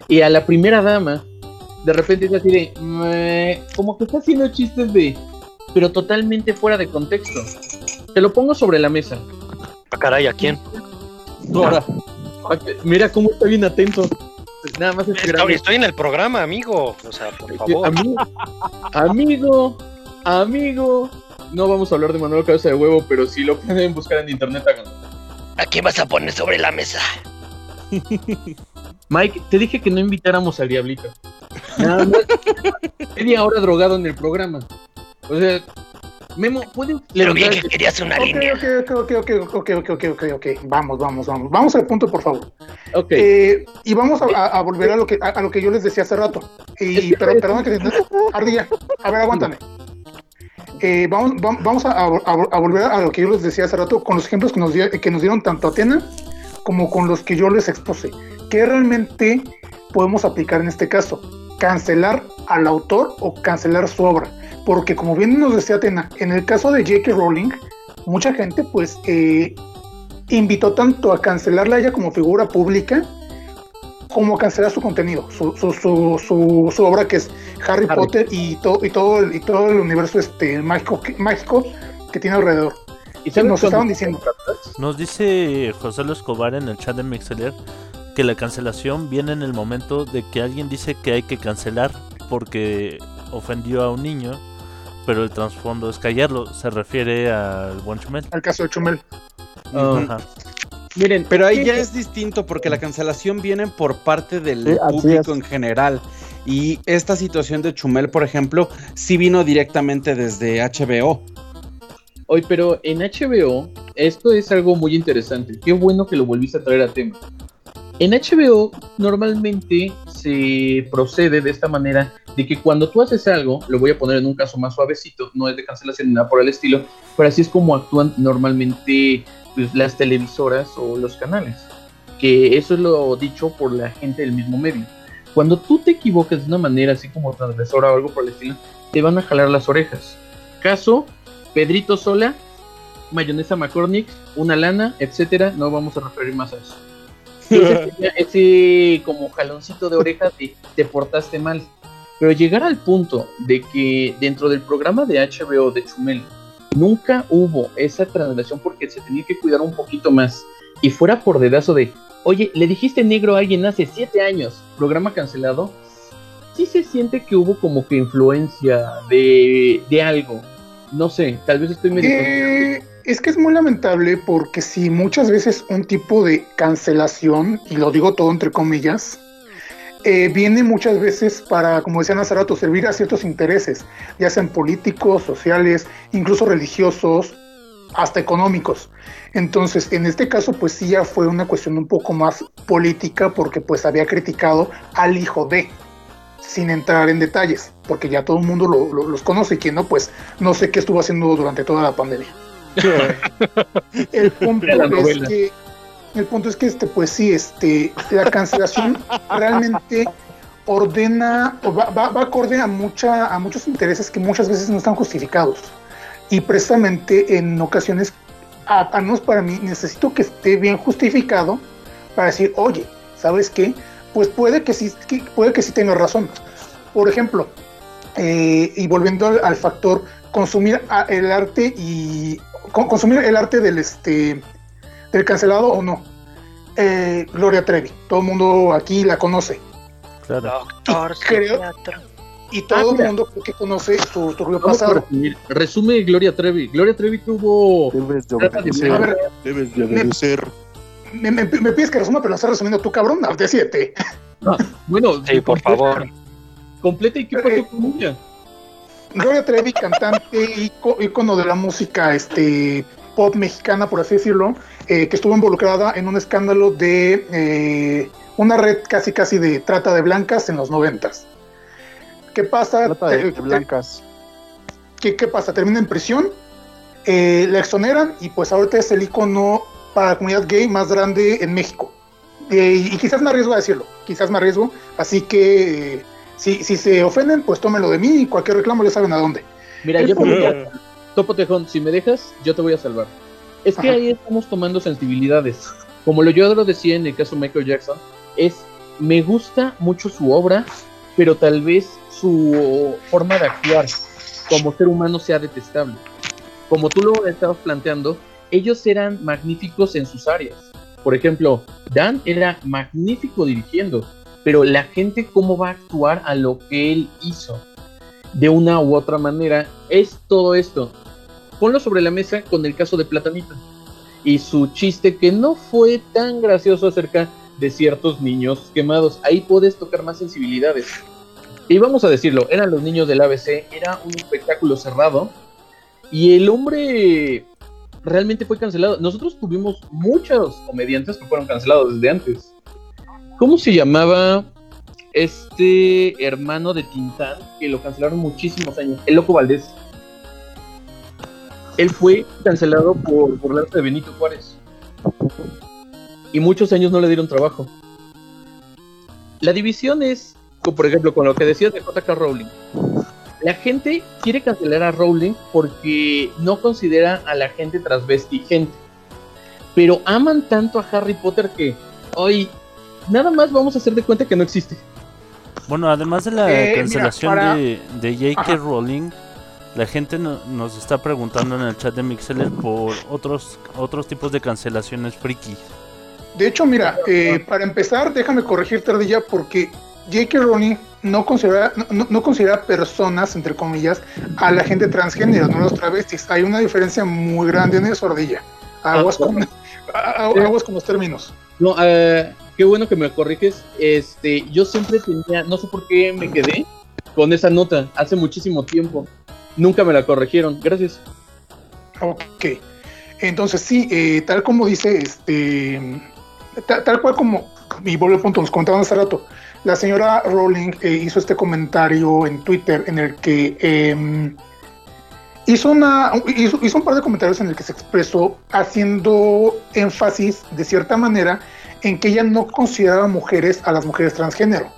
y a la primera dama de repente es así de "Meh", como que está haciendo chistes de pero totalmente fuera de contexto. Te lo pongo sobre la mesa. Ah, caray, ¿a quién? Ahora, mira cómo está bien atento. Nada más Estoy, estoy en el programa, amigo. O sea, por favor. Amigo, amigo, amigo. No vamos a hablar de Manuel Cabeza de Huevo, pero si lo pueden buscar en internet, háganlo. ¿A quién vas a poner sobre la mesa? Mike, te dije que no invitáramos al Diablito. Nada más. Media hora drogado en el programa. O sea, Memo, ¿puedes...? Le lo que querías una okay, línea. Ok, ok, ok, ok, ok, ok, ok, ok. Vamos, vamos, vamos. Vamos al punto, por favor. Ok. Eh, y vamos a, volver a lo, que, a, lo que yo les decía hace rato. Y, pero, perdona que te... Ardilla, a ver, aguántame. Eh, vamos, vamos a, volver a lo que yo les decía hace rato con los ejemplos que nos, dio, que nos dieron tanto Atena como con los que yo les expuse. ¿Qué realmente podemos aplicar en este caso? ¿Cancelar al autor o cancelar su obra? Porque como bien nos decía Atena, en el caso de J.K. Rowling, mucha gente pues eh, invitó tanto a cancelarla a ella como figura pública como a cancelar su contenido, su, su, su, su, su obra que es Harry, Harry. Potter y, to- y, todo el, y todo el universo este, mágico, que, mágico que tiene alrededor. ¿Y nos estaban diciendo. Nos dice José Luis Escobar en el chat de Mixeler que la cancelación viene en el momento de que alguien dice que hay que cancelar porque ofendió a un niño, pero el trasfondo es callarlo. Se refiere al buen Chumel. Al caso de Chumel. Ah, Ajá. miren, Pero ahí ¿qué- ya es distinto porque la cancelación viene por parte del Sí, público en general. Y esta situación de Chumel, por ejemplo, sí vino directamente desde HBO. Hoy, pero en HBO, esto es algo muy interesante. Qué bueno que lo volviste a traer a tema. En HBO normalmente se procede de esta manera de que cuando tú haces algo, lo voy a poner en un caso más suavecito, no es de cancelación ni nada por el estilo, pero así es como actúan normalmente pues, las televisoras o los canales. Que eso es lo dicho por la gente del mismo medio. Cuando tú te equivocas de una manera así como transgresora o algo por el estilo, te van a jalar las orejas. Caso, Pedrito Sola, mayonesa McCormick, una lana, etcétera, no vamos a referir más a eso. Ese como jaloncito de oreja de te portaste mal. Pero llegar al punto de que dentro del programa de HBO de Chumel nunca hubo esa transgresión porque se tenía que cuidar un poquito más y fuera por dedazo de, oye, le dijiste negro a alguien hace siete años, programa cancelado, sí se siente que hubo como que influencia de, de algo. No sé, tal vez estoy medio... Eh, es que es muy lamentable porque si muchas veces un tipo de cancelación, y lo digo todo entre comillas, eh, viene muchas veces para, como decían hace rato, servir a ciertos intereses, ya sean políticos, sociales, incluso religiosos, hasta económicos. Entonces, en este caso, pues sí ya fue una cuestión un poco más política porque pues había criticado al hijo de, sin entrar en detalles, porque ya todo el mundo lo- lo- los conoce y quien no, pues no sé qué estuvo haciendo durante toda la pandemia. el punto es que el punto es que este pues sí este la cancelación realmente ordena o va, va, va acorde a mucha a muchos intereses que muchas veces no están justificados. Y precisamente en ocasiones a, menos para mí necesito que esté bien justificado para decir oye sabes qué pues puede que sí que puede que sí tenga razón por ejemplo eh, y volviendo al, al factor consumir a- el arte y consumir el arte del este del cancelado o no Eh, Gloria Trevi todo el mundo aquí la conoce Claro. Doctor Creo- psiquiatra. y todo Ah, el mundo creo que conoce su a pasado. Resume Gloria Trevi. Gloria Trevi tuvo... Debes de obedecer. Ver, Debes de obedecer. me, me- me pides que resuma pero lo estás resumiendo tú cabrón no, decídete Bueno, Sí, por favor. Completa y qué pasó con ella. Gloria Trevi, cantante, ícono de la música este, pop mexicana, por así decirlo, eh, que estuvo involucrada en un escándalo de eh, una red casi casi de trata de blancas en los noventas. ¿Qué pasa? Trata de blancas. ¿Qué, qué pasa? Termina en prisión, eh, la exoneran y pues ahorita es el icono para la comunidad gay más grande en México. Y quizás me arriesgo a decirlo, quizás me arriesgo, así que si, si se ofenden, pues tómenlo de mí y cualquier reclamo ya saben a dónde. Mira, yo Topo Tejón, si me dejas, yo te voy a salvar. Es que Ajá. ahí estamos tomando sensibilidades. Como lo yo lo decía en el caso de Michael Jackson, es me gusta mucho su obra, pero tal vez su forma de actuar como ser humano sea detestable. Como tú lo estabas planteando, ellos eran magníficos en sus áreas. Por ejemplo, Dan era magnífico dirigiendo, pero la gente cómo va a actuar a lo que él hizo de una u otra manera es todo esto. Ponlo sobre la mesa con el caso de Platanita y su chiste que no fue tan gracioso acerca de ciertos niños quemados. Ahí puedes tocar más sensibilidades. Y vamos a decirlo, eran los niños del ABC, era un espectáculo cerrado y el hombre realmente fue cancelado. Nosotros tuvimos muchos comediantes que fueron cancelados desde antes. ¿Cómo se llamaba este hermano de Tintán que lo cancelaron muchísimos años? El Loco Valdés. Él fue cancelado por burlarse de Benito Juárez. Y muchos años no le dieron trabajo. La división es, por ejemplo, con lo que decías de JK Rowling. La gente quiere cancelar a Rowling porque no considera a la gente transvesti gente. Pero aman tanto a Harry Potter que hoy nada más vamos a hacer de cuenta que no existe. Bueno, además de la Eh, mira, cancelación para- de, de J.K. Ajá. Rowling, la gente no- nos está preguntando en el chat de Mixeler por otros otros tipos de cancelaciones friki. De hecho, mira, eh, para empezar, déjame corregir Tardilla porque J.K. Rowling no considera, no- no, no considera personas, entre comillas, a la gente transgénero, no a los travestis. Hay una diferencia muy grande en eso, Ardilla. Aguas, Ah, con, a- a- aguas con los términos. No, eh, qué bueno que me corriges. Este, yo siempre tenía, no sé por qué me quedé con esa nota hace muchísimo tiempo. Nunca me la corrigieron. Gracias. Ok. Entonces, sí, eh, tal como dice, este, ta- tal, cual como, y vuelvo al punto, nos comentaban hace rato, la señora Rowling eh, hizo este comentario en Twitter en el que em, hizo, una, hizo un par de comentarios en el que se expresó haciendo énfasis, de cierta manera, en que ella no consideraba mujeres a las mujeres transgénero.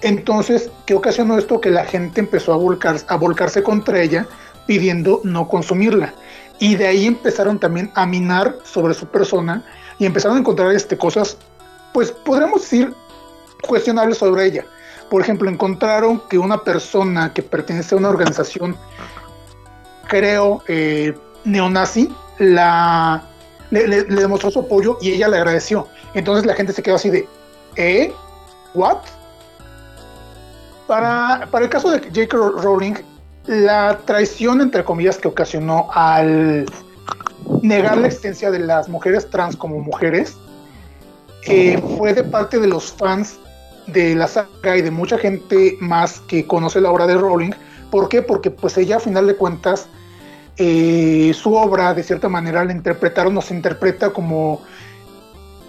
Entonces, ¿qué ocasionó esto? Que la gente empezó a, volcar, a volcarse contra ella pidiendo no consumirla. Y de ahí empezaron también a minar sobre su persona y empezaron a encontrar este, cosas, pues podríamos decir, cuestionables sobre ella. Por ejemplo, encontraron que una persona que pertenece a una organización, creo, eh, neonazi, la, le, demostró su apoyo y ella le agradeció. Entonces la gente se quedó así de, ¿eh? ¿What? Para, para el caso de J.K. Rowling, la traición, entre comillas, que ocasionó al negar la existencia de las mujeres trans como mujeres, eh, fue de parte de los fans de la saga y de mucha gente más que conoce la obra de Rowling. ¿Por qué? Porque pues ella a final de cuentas eh, su obra de cierta manera la interpretaron o se interpreta como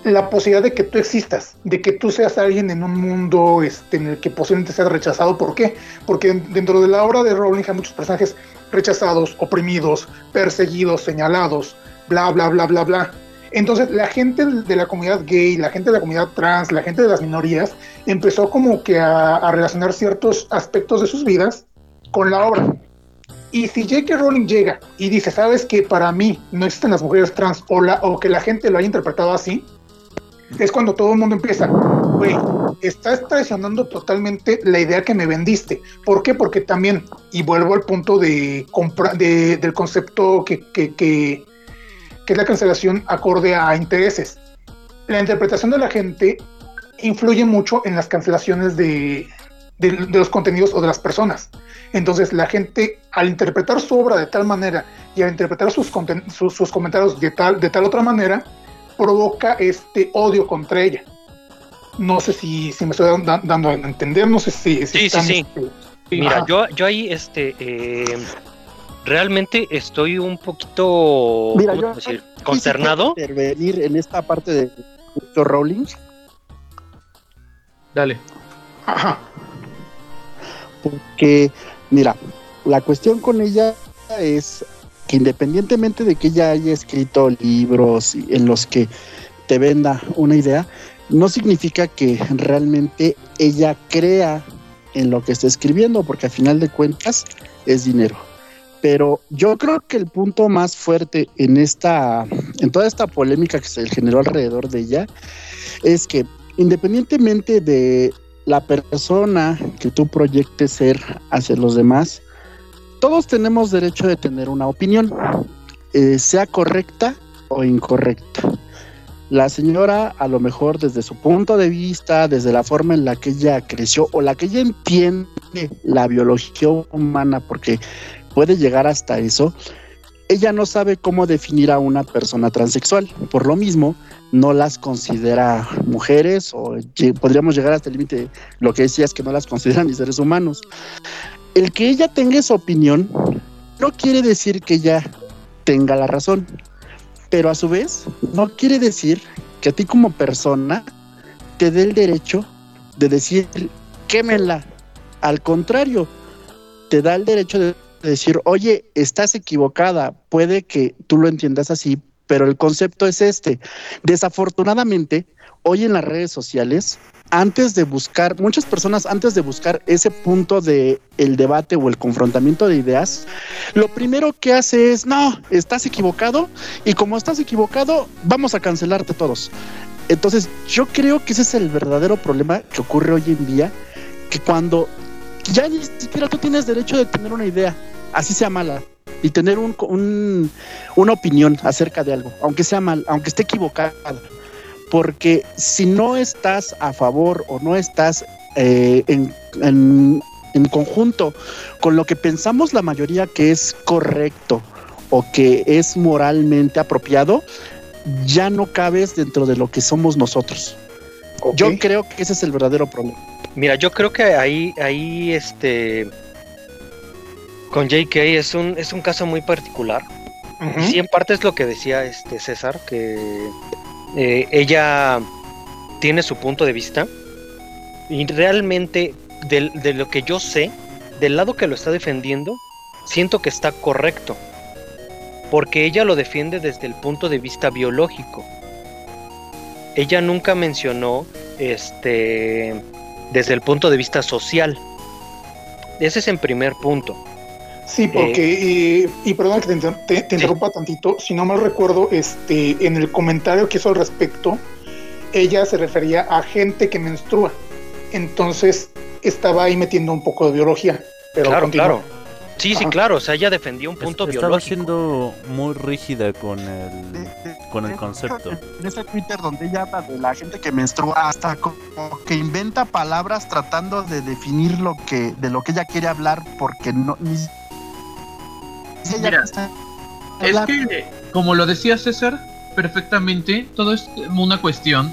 la posibilidad de que tú existas, de que tú seas alguien en un mundo este, en el que posiblemente seas rechazado. ¿Por qué? Porque dentro de la obra de Rowling hay muchos personajes rechazados, oprimidos, perseguidos, señalados, bla, bla, bla, bla, bla. Entonces la gente de la comunidad gay, la gente de la comunidad trans, la gente de las minorías, empezó como que a, a relacionar ciertos aspectos de sus vidas con la obra. Y si J.K. Rowling llega y dice, sabes que para mí no existen las mujeres trans o, la, o que la gente lo haya interpretado así, es cuando todo el mundo empieza, güey, estás traicionando totalmente la idea que me vendiste. ¿Por qué? Porque también, y vuelvo al punto de, de del concepto que, que, que es la cancelación acorde a intereses. La interpretación de la gente influye mucho en las cancelaciones de, de, de, los contenidos o de las personas. Entonces la gente al interpretar su obra de tal manera y al interpretar sus, sus, sus comentarios de tal, de tal otra manera, provoca este odio contra ella. No sé si, si me estoy da, dando a entender, no sé si... si sí, están, sí, sí, este, Mira, yo, yo ahí este, eh, realmente estoy un poquito Mira, ¿cómo yo decir? consternado. intervenir en esta parte de. Rowling. Dale. Ajá. Porque, mira, la cuestión con ella es que independientemente de que ella haya escrito libros en los que te venda una idea, no significa que realmente ella crea en lo que está escribiendo, porque al final de cuentas es dinero. Pero yo creo que el punto más fuerte en esta, en toda esta polémica que se generó alrededor de ella, es que independientemente de la persona que tú proyectes ser hacia los demás, todos tenemos derecho de tener una opinión, eh, sea correcta o incorrecta. La señora, a lo mejor desde su punto de vista, desde la forma en la que ella creció o la que ella entiende la biología humana, porque puede llegar hasta eso, ella no sabe cómo definir a una persona transexual. Por lo mismo, no las considera mujeres o podríamos llegar hasta el límite, lo que decía es que no las consideran ni seres humanos. El que ella tenga esa opinión no quiere decir que ella tenga la razón, pero a su vez no quiere decir que a ti como persona te dé el derecho de decir quémela. Al contrario, te da el derecho de decir, oye, estás equivocada, puede que tú lo entiendas así, pero el concepto es este. Desafortunadamente, hoy en las redes sociales, antes de buscar, muchas personas antes de buscar ese punto de el debate o el confrontamiento de ideas, lo primero que hace es, no, estás equivocado y como estás equivocado, vamos a cancelarte todos. Entonces, yo creo que ese es el verdadero problema que ocurre hoy en día, que cuando ya ni siquiera tú tienes derecho de tener una idea, así sea mala, y tener un, un, una opinión acerca de algo, aunque sea mal, aunque esté equivocada. Porque si no estás a favor o no estás eh, en, en, en conjunto con lo que pensamos la mayoría que es correcto o que es moralmente apropiado, ya no cabes dentro de lo que somos nosotros. Yo creo que ese es el verdadero problema. Mira, yo creo que ahí, ahí, este, con JK es un, es un caso muy particular. Y sí, en parte es lo que decía este César, que eh, ella tiene su punto de vista. Y realmente, del- de, lo que yo sé, del lado que lo está defendiendo, siento que está correcto. Porque ella lo defiende desde el punto de vista biológico. Ella nunca mencionó este desde el punto de vista social. Ese es en primer punto. Sí, porque, eh, y perdón que te, te- te interrumpa tantito, si no mal recuerdo, este, en el comentario que hizo al respecto, ella se refería a gente que menstrua. Entonces estaba ahí metiendo un poco de biología. Pero claro, continúa. claro. Sí, sí, claro, o sea, ella defendió un punto Estaba biológico. siendo muy rígida con el, De- de- con el concepto. En ese Twitter donde ella habla de la gente que menstrua, hasta como que inventa palabras tratando de definir lo que, de lo que ella quiere hablar, porque no ni Mira, está Es hablar. que, como lo decía César, perfectamente, todo es una cuestión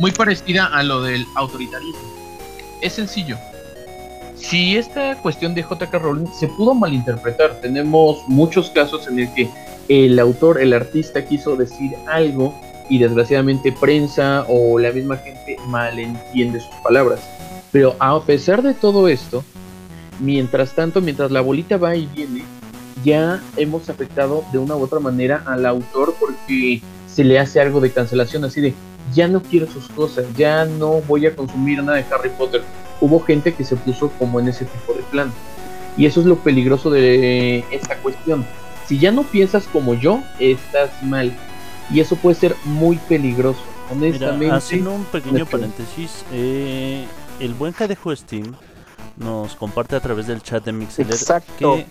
muy parecida a lo del autoritarismo. Es sencillo. Si esta cuestión de J.K. Rowling se pudo malinterpretar, tenemos muchos casos en el que el autor, el artista quiso decir algo y desgraciadamente prensa o la misma gente malentiende sus palabras. Pero a pesar de todo esto, mientras tanto, mientras la bolita va y viene, ya hemos afectado de una u otra manera al autor porque se le hace algo de cancelación así de ya no quiero sus cosas, ya no voy a consumir nada de Harry Potter. Hubo gente que se puso como en ese tipo de plan. Y eso es lo peligroso de esta cuestión. Si ya no piensas como yo, estás mal. Y eso puede ser muy peligroso. Honestamente. Mira, haciendo un pequeño paréntesis, eh, el buen cadejo Steam nos comparte a través del chat de Mixeler Exacto. que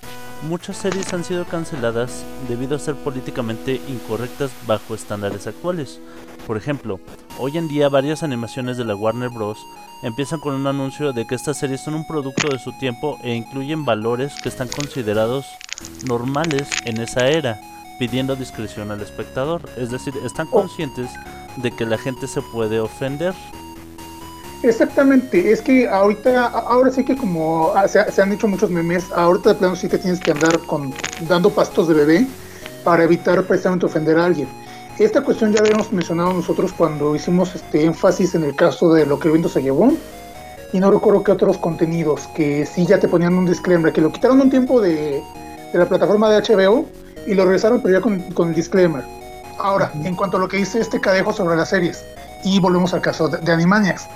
muchas series han sido canceladas debido a ser políticamente incorrectas bajo estándares actuales. Por ejemplo, hoy en día varias animaciones de la Warner Bros. Empiezan con un anuncio de que estas series son un producto de su tiempo e incluyen valores que están considerados normales en esa era, pidiendo discreción al espectador. Es decir, están conscientes de que la gente se puede ofender. Exactamente, es que ahorita, ahora sí que como ah, se, se han hecho muchos memes, ahorita de plano sí te tienes que andar con dando pastos de bebé para evitar precisamente ofender a alguien. Esta cuestión ya habíamos mencionado nosotros cuando hicimos este énfasis en el caso de lo que el viento se llevó y no recuerdo qué otros contenidos que sí ya te ponían un disclaimer, que lo quitaron un tiempo de, de la plataforma de HBO y lo regresaron pero ya con, con el disclaimer. Ahora, en cuanto a lo que dice este cadejo sobre las series, y volvemos al caso de, de Animaniacs.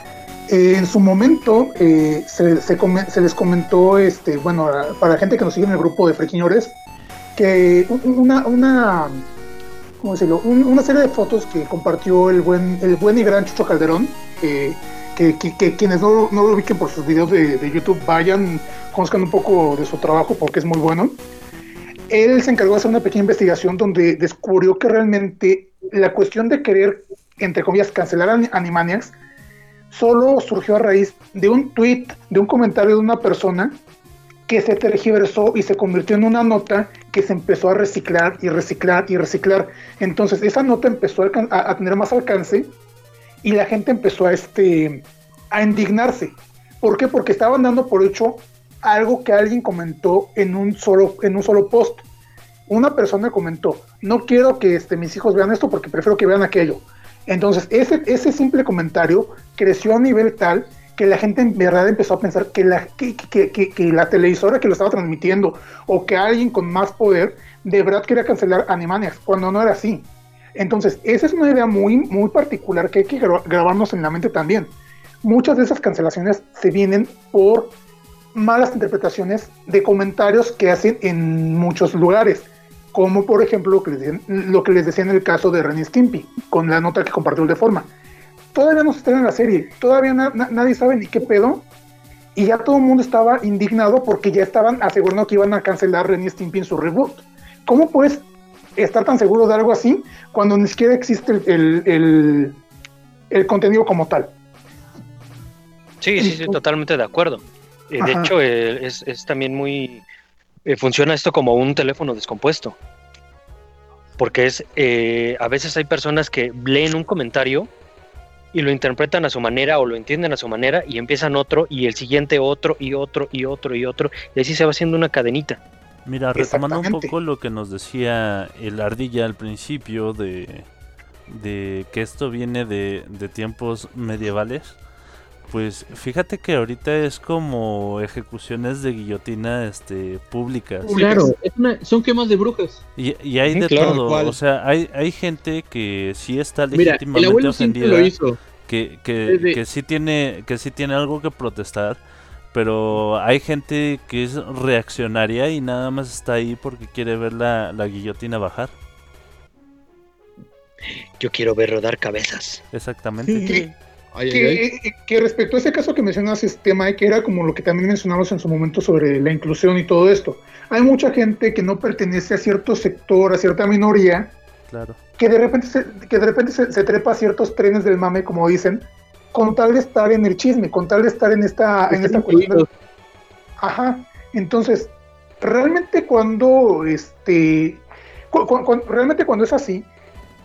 Eh, en su momento eh, se, se come- se les comentó, este, bueno, para la gente que nos sigue en el grupo de frequiñores, que un- una, una, ¿cómo decirlo? Un- una serie de fotos que compartió el buen, el buen y gran Chucho Calderón, que, que- que quienes no, no lo ubiquen por sus videos de, de YouTube vayan, conozcan un poco de su trabajo porque es muy bueno. Él se encargó de hacer una pequeña investigación donde descubrió que realmente la cuestión de querer, entre comillas, cancelar a Animaniacs solo surgió a raíz de un tweet, de un comentario de una persona que se tergiversó y se convirtió en una nota que se empezó a reciclar y reciclar y reciclar. Entonces esa nota empezó a, tener más alcance y la gente empezó a, este, a indignarse. ¿Por qué? Porque estaban dando por hecho algo que alguien comentó en un solo, en un solo post. Una persona comentó, no quiero que este, mis hijos vean esto porque prefiero que vean aquello. Entonces, ese, ese simple comentario creció a nivel tal que la gente en verdad empezó a pensar que la, que, que- que- la televisora que lo estaba transmitiendo o que alguien con más poder de verdad quería cancelar Animaniacs, cuando no era así. Entonces, esa es una idea muy, muy particular que hay que gra- grabarnos en la mente también. Muchas de esas cancelaciones se vienen por malas interpretaciones de comentarios que hacen en muchos lugares, como por ejemplo lo que les, lo que les decía en el caso de Renny Stimpy, con la nota que compartió de forma. Todavía no se estrena la serie, todavía na- na- nadie sabe ni qué pedo, y ya todo el mundo estaba indignado porque ya estaban asegurando que iban a cancelar Renny Stimpy en su reboot. ¿Cómo puedes estar tan seguro de algo así cuando ni siquiera existe el, el- el- el contenido como tal? Sí, sí, sí, totalmente de acuerdo. Eh, de hecho, eh, es, es también muy... eh, funciona esto como un teléfono descompuesto. Porque es, eh, a veces hay personas que leen un comentario y lo interpretan a su manera o lo entienden a su manera y empiezan otro y el siguiente otro y otro y otro y otro y así se va haciendo una cadenita. Mira, retomando un poco lo que nos decía el ardilla al principio de, de que esto viene de, de tiempos medievales, pues fíjate que ahorita es como ejecuciones de guillotina este, públicas. Claro, es una- son quemas de brujas. Y, y hay Sí, de claro, todo, cual. o sea, hay, hay gente que sí está Mira, el legítimamente abuelo siempre ofendida, lo hizo. que, que, Desde- que sí tiene, que sí tiene algo que protestar, pero hay gente que es reaccionaria y nada más está ahí porque quiere ver la, la guillotina bajar. Yo quiero ver rodar cabezas. Exactamente. Ay, ay. Que, eh, que respecto a ese caso que mencionas, este Mike, que era como lo que también mencionamos en su momento sobre la inclusión y todo esto. Hay mucha gente que no pertenece a cierto sector, a cierta minoría, Claro. que de repente se, que de repente se, se trepa a ciertos trenes del mame, como dicen, con tal de estar en el chisme, con tal de estar en esta, en esta cuestión. de- Ajá. Entonces, realmente cuando este cu- cu- cu- realmente cuando es así,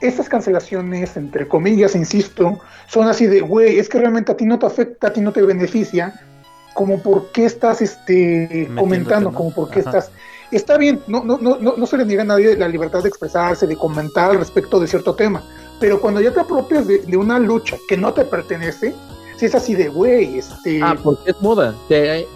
estas cancelaciones, entre comillas, insisto, son así de, güey, es que realmente a ti no te afecta, a ti no te beneficia, como por qué estás este, comentando, ¿no? como por qué Ajá. estás... Está bien, no, no, no, no, no se le niega a nadie la libertad de expresarse, de comentar al respecto de cierto tema, pero cuando ya te apropias de, de una lucha que no te pertenece, si es así de, güey, este... Ah, porque es moda. Te-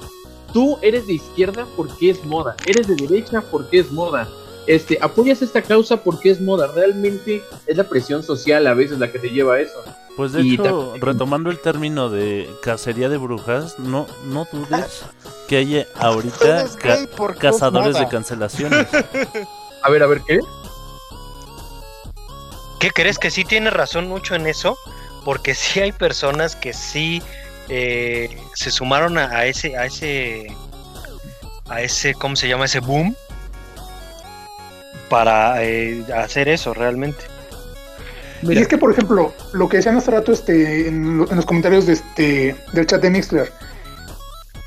tú eres de izquierda porque es moda. Eres de derecha porque es moda. Este, apoyas esta causa porque es moda. Realmente es la presión social a veces la que te lleva a eso. Pues de Y hecho, también- retomando el término de cacería de brujas, no, no dudes que haya ahorita ca- porque es cazadores de cancelaciones. A ver, a ver, ¿qué? ¿Qué crees que sí tiene razón mucho en eso? Porque sí hay personas que sí eh, se sumaron a, a ese, a ese, a ese, ¿cómo se llama? Ese boom para eh, hacer eso realmente. Y es que, por ejemplo, lo que decían hace rato este, en, lo- en los comentarios de este, del chat de Mixler,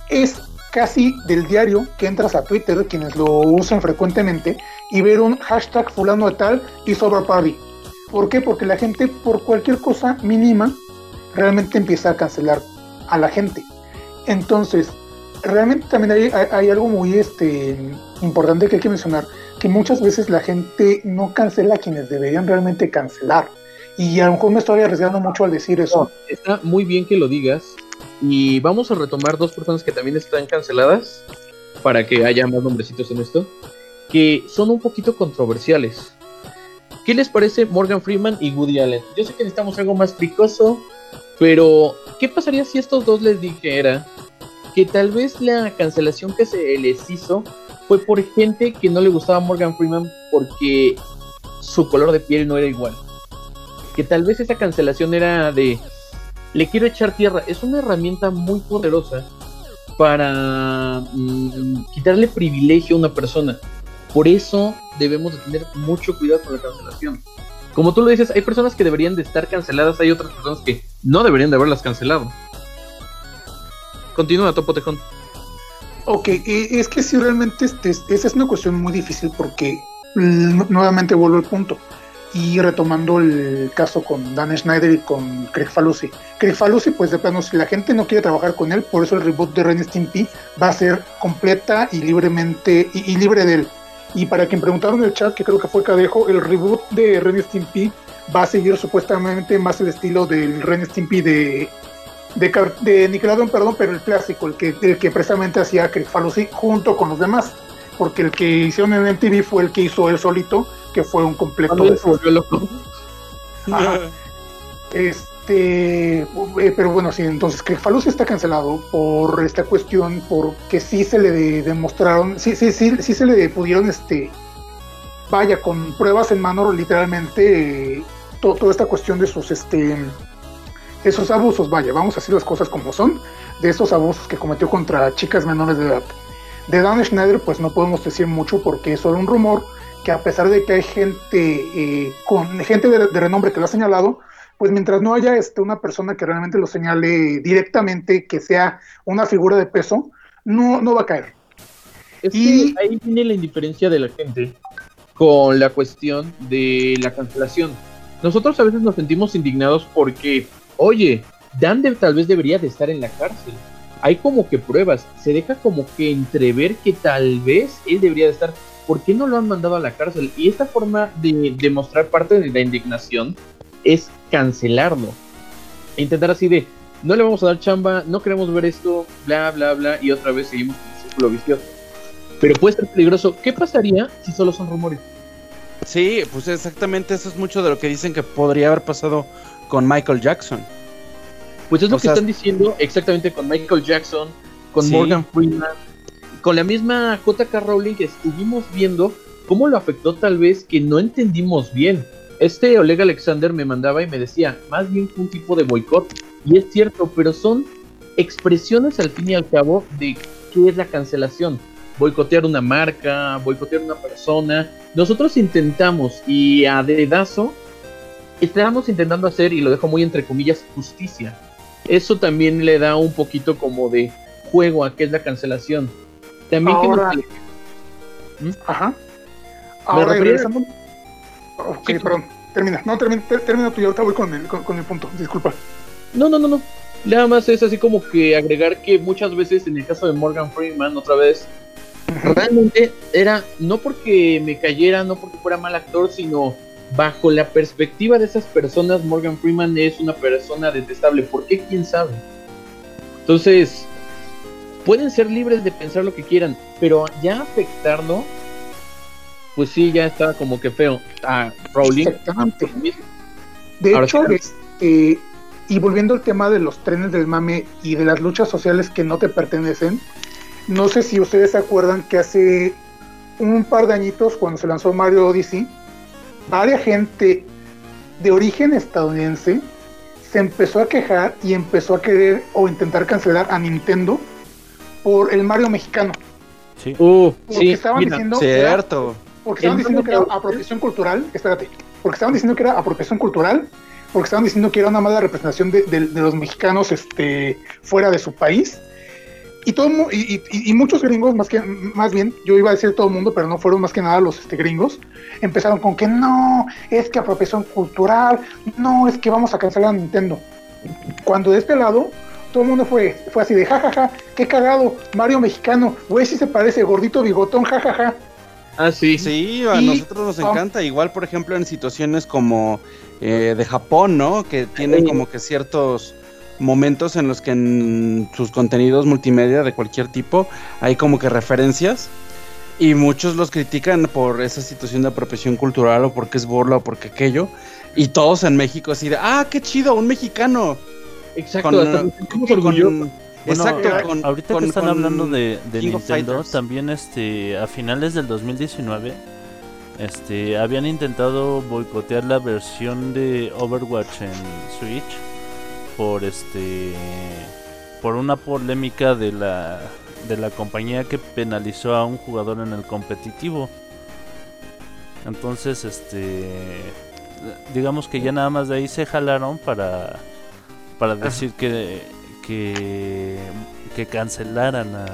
es casi del diario que entras a Twitter, quienes lo usan frecuentemente, y ver un hashtag fulano de tal y sobre party. ¿Por qué? Porque la gente, por cualquier cosa mínima, realmente empieza a cancelar a la gente. Entonces, realmente también hay, hay- hay algo muy este, importante que hay que mencionar, que muchas veces la gente no cancela a quienes deberían realmente cancelar. Y a lo mejor me estoy arriesgando mucho al decir eso. Está muy bien que lo digas. Y vamos a retomar dos personas que también están canceladas para que haya más nombrecitos en esto, que son un poquito controversiales. ¿Qué les parece Morgan Freeman y Woody Allen? Yo sé que necesitamos algo más picoso, pero ¿qué pasaría si estos dos les dijera que tal vez la cancelación que se les hizo fue por gente que no le gustaba Morgan Freeman porque su color de piel no era igual? Que tal vez esa cancelación era de le quiero echar tierra. Es una herramienta muy poderosa para mm, quitarle privilegio a una persona. Por eso debemos de tener mucho cuidado con la cancelación. Como tú lo dices, hay personas que deberían de estar canceladas, hay otras personas que no deberían de haberlas cancelado. Continúa, Topo Tejón. Ok, eh, es que sí, realmente este, es- esa es una cuestión muy difícil porque mm, nuevamente vuelvo al punto. Y retomando el caso con Dan Schneider y con Craig Falusi. Craig Falusi, pues de plano, si la gente no quiere trabajar con él, por eso el reboot de Ren Stimpy va a ser completa y libremente y, y libre de él. Y para quien preguntaron en el chat, que creo que fue Cadejo, el reboot de Ren Stimpy va a seguir supuestamente más el estilo del Ren Stimpy de, de, de Nickelodeon, perdón, pero el clásico, el que, el que precisamente hacía Falusi junto con los demás. Porque el que hicieron en MTV fue el que hizo él solito, que fue un completo volvió loco. Ajá. Este, eh, pero bueno, sí, entonces Craig Falusi está cancelado por esta cuestión, porque sí se le de- demostraron, sí, sí, sí, sí se le pudieron, este, vaya, con pruebas en mano, literalmente, eh, to- toda esta cuestión de sus, este, de sus abusos, vaya, vamos a decir las cosas como son, de esos abusos que cometió contra chicas menores de edad. De Dan Schneider, pues no podemos decir mucho porque es solo un rumor que a pesar de que hay gente eh, con gente de, de renombre que lo ha señalado, pues mientras no haya este, una persona que realmente lo señale directamente, que sea una figura de peso, no, no va a caer. Es Y- que ahí viene la indiferencia de la gente con la cuestión de la cancelación. Nosotros a veces nos sentimos indignados porque, oye, Dan de- tal vez debería de estar en la cárcel. Hay como que pruebas, se deja como que entrever que tal vez él debería de estar. ¿Por qué no lo han mandado a la cárcel? Y esta forma de demostrar parte de la indignación es cancelarlo. Intentar así de, no le vamos a dar chamba, no queremos ver esto, bla, bla, bla, y otra vez seguimos con el círculo vicioso. Pero puede ser peligroso. ¿Qué pasaría si solo son rumores? Sí, pues exactamente eso es mucho de lo que dicen que podría haber pasado con Michael Jackson. Pues es lo O que sea, están diciendo exactamente con Michael Jackson, con Sí. Morgan Freeman, con la misma JK Rowling que estuvimos viendo cómo lo afectó tal vez que no entendimos bien. Este Oleg Alexander me mandaba y me decía, más bien fue un tipo de boicot. Y es cierto, pero son expresiones al fin y al cabo de qué es la cancelación. Boicotear una marca, boicotear una persona. Nosotros intentamos y a dedazo estamos intentando hacer, y lo dejo muy entre comillas, justicia. Eso también le da un poquito como de juego a qué es la cancelación. También que Ahora- nos- Ajá. Ahora, regresando. Ok, perdón. Termina. No, termina, ter- termina tú y ahorita voy con el, con, con el punto. Disculpa. No, no, no, no. Nada más es así como que agregar que muchas veces en el caso de Morgan Freeman, otra vez, realmente era no porque me cayera, no porque fuera mal actor, sino bajo la perspectiva de esas personas, Morgan Freeman es una persona detestable. ¿Por qué? ¿Quién sabe? Entonces, pueden ser libres de pensar lo que quieran, pero ya afectarlo, pues sí, ya está como que feo. A Rowling, Exactamente. De Ahora hecho, sí. este, y volviendo al tema de los trenes del mame y de las luchas sociales que no te pertenecen, no sé si ustedes se acuerdan que hace un par de añitos, cuando se lanzó Mario Odyssey, varias gente de origen estadounidense se empezó a quejar y empezó a querer o intentar cancelar a Nintendo por el Mario mexicano. Sí. Uh, Porque sí, estaban mira, diciendo que era- Cierto. porque estaban diciendo que era apropiación cultural, espérate, porque estaban diciendo que era apropiación cultural, porque estaban diciendo que era una mala representación de, de- de los mexicanos este, fuera de su país. Y, todo, y, y- y muchos gringos, más, que, más bien, yo iba a decir todo el mundo, pero no fueron más que nada los este, gringos, empezaron con que no, es que apropiación cultural, no, es que vamos a cancelar a Nintendo. Cuando de este lado, todo el mundo fue, fue así de jajaja, qué cagado, Mario mexicano, güey, sí se parece, gordito bigotón, jajaja. Ah, sí. Sí, a Y- nosotros nos encanta. Igual, por ejemplo, en situaciones como eh, de Japón, ¿no? Que tienen como que ciertos momentos en los que en sus contenidos multimedia de cualquier tipo hay como que referencias. Y muchos los critican por esa situación de apropiación cultural o porque es burla o porque aquello. Y todos en México así de, ah, qué chido, un mexicano. Exacto, Con, con- exacto, con- ahorita con- que están con hablando de, de Nintendo, también este a finales del 2019 este habían intentado boicotear la versión de Overwatch en Switch por este por una polémica de la de la compañía que penalizó a un jugador en el competitivo. Entonces, este digamos que ya nada más de ahí se jalaron para para decir que que que cancelaran a,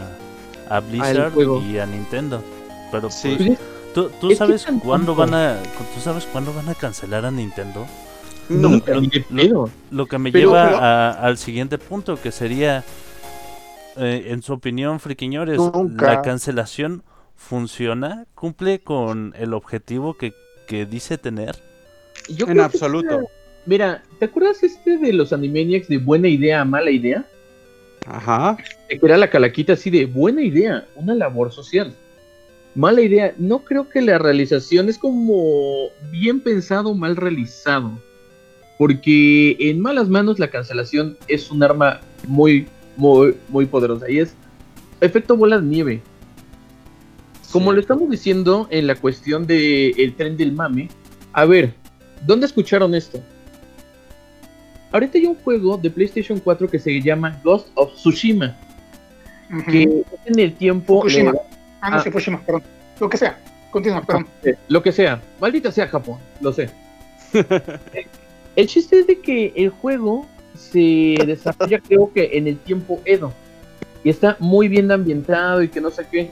a Blizzard y a Nintendo. Pero Sí. pues, ¿tú, tú sabes cuándo van a tú sabes cuándo van a cancelar a Nintendo? Nunca, lo- pedo. Lo que me Pero- lleva pero- a- al siguiente punto, que sería, eh, en su opinión, Friquiñores, Nunca. ¿la cancelación funciona? ¿Cumple con el objetivo que, que dice tener? Yo En absoluto. Mira, ¿te acuerdas este de los Animaniacs de buena idea a mala idea? Ajá. Que era la calaquita así de buena idea, una labor social. Mala idea, no creo que la realización es como bien pensado, mal realizado. Porque en malas manos la cancelación es un arma muy, muy, muy poderosa. Y es efecto bola de nieve. Como lo estamos diciendo en la cuestión del el tren del mame, a ver, ¿dónde escucharon esto? Ahorita hay un juego de PlayStation 4 que se llama Ghost of Tsushima, que en el tiempo... Fukushima. le- Ah, no, Ah. Fukushima, perdón. Lo que sea. Continúa, perdón. Eh, Lo que sea, maldita sea Japón, lo sé. el chiste es de que el juego se desarrolla creo que en el tiempo Edo. Y está muy bien ambientado y que no sé qué.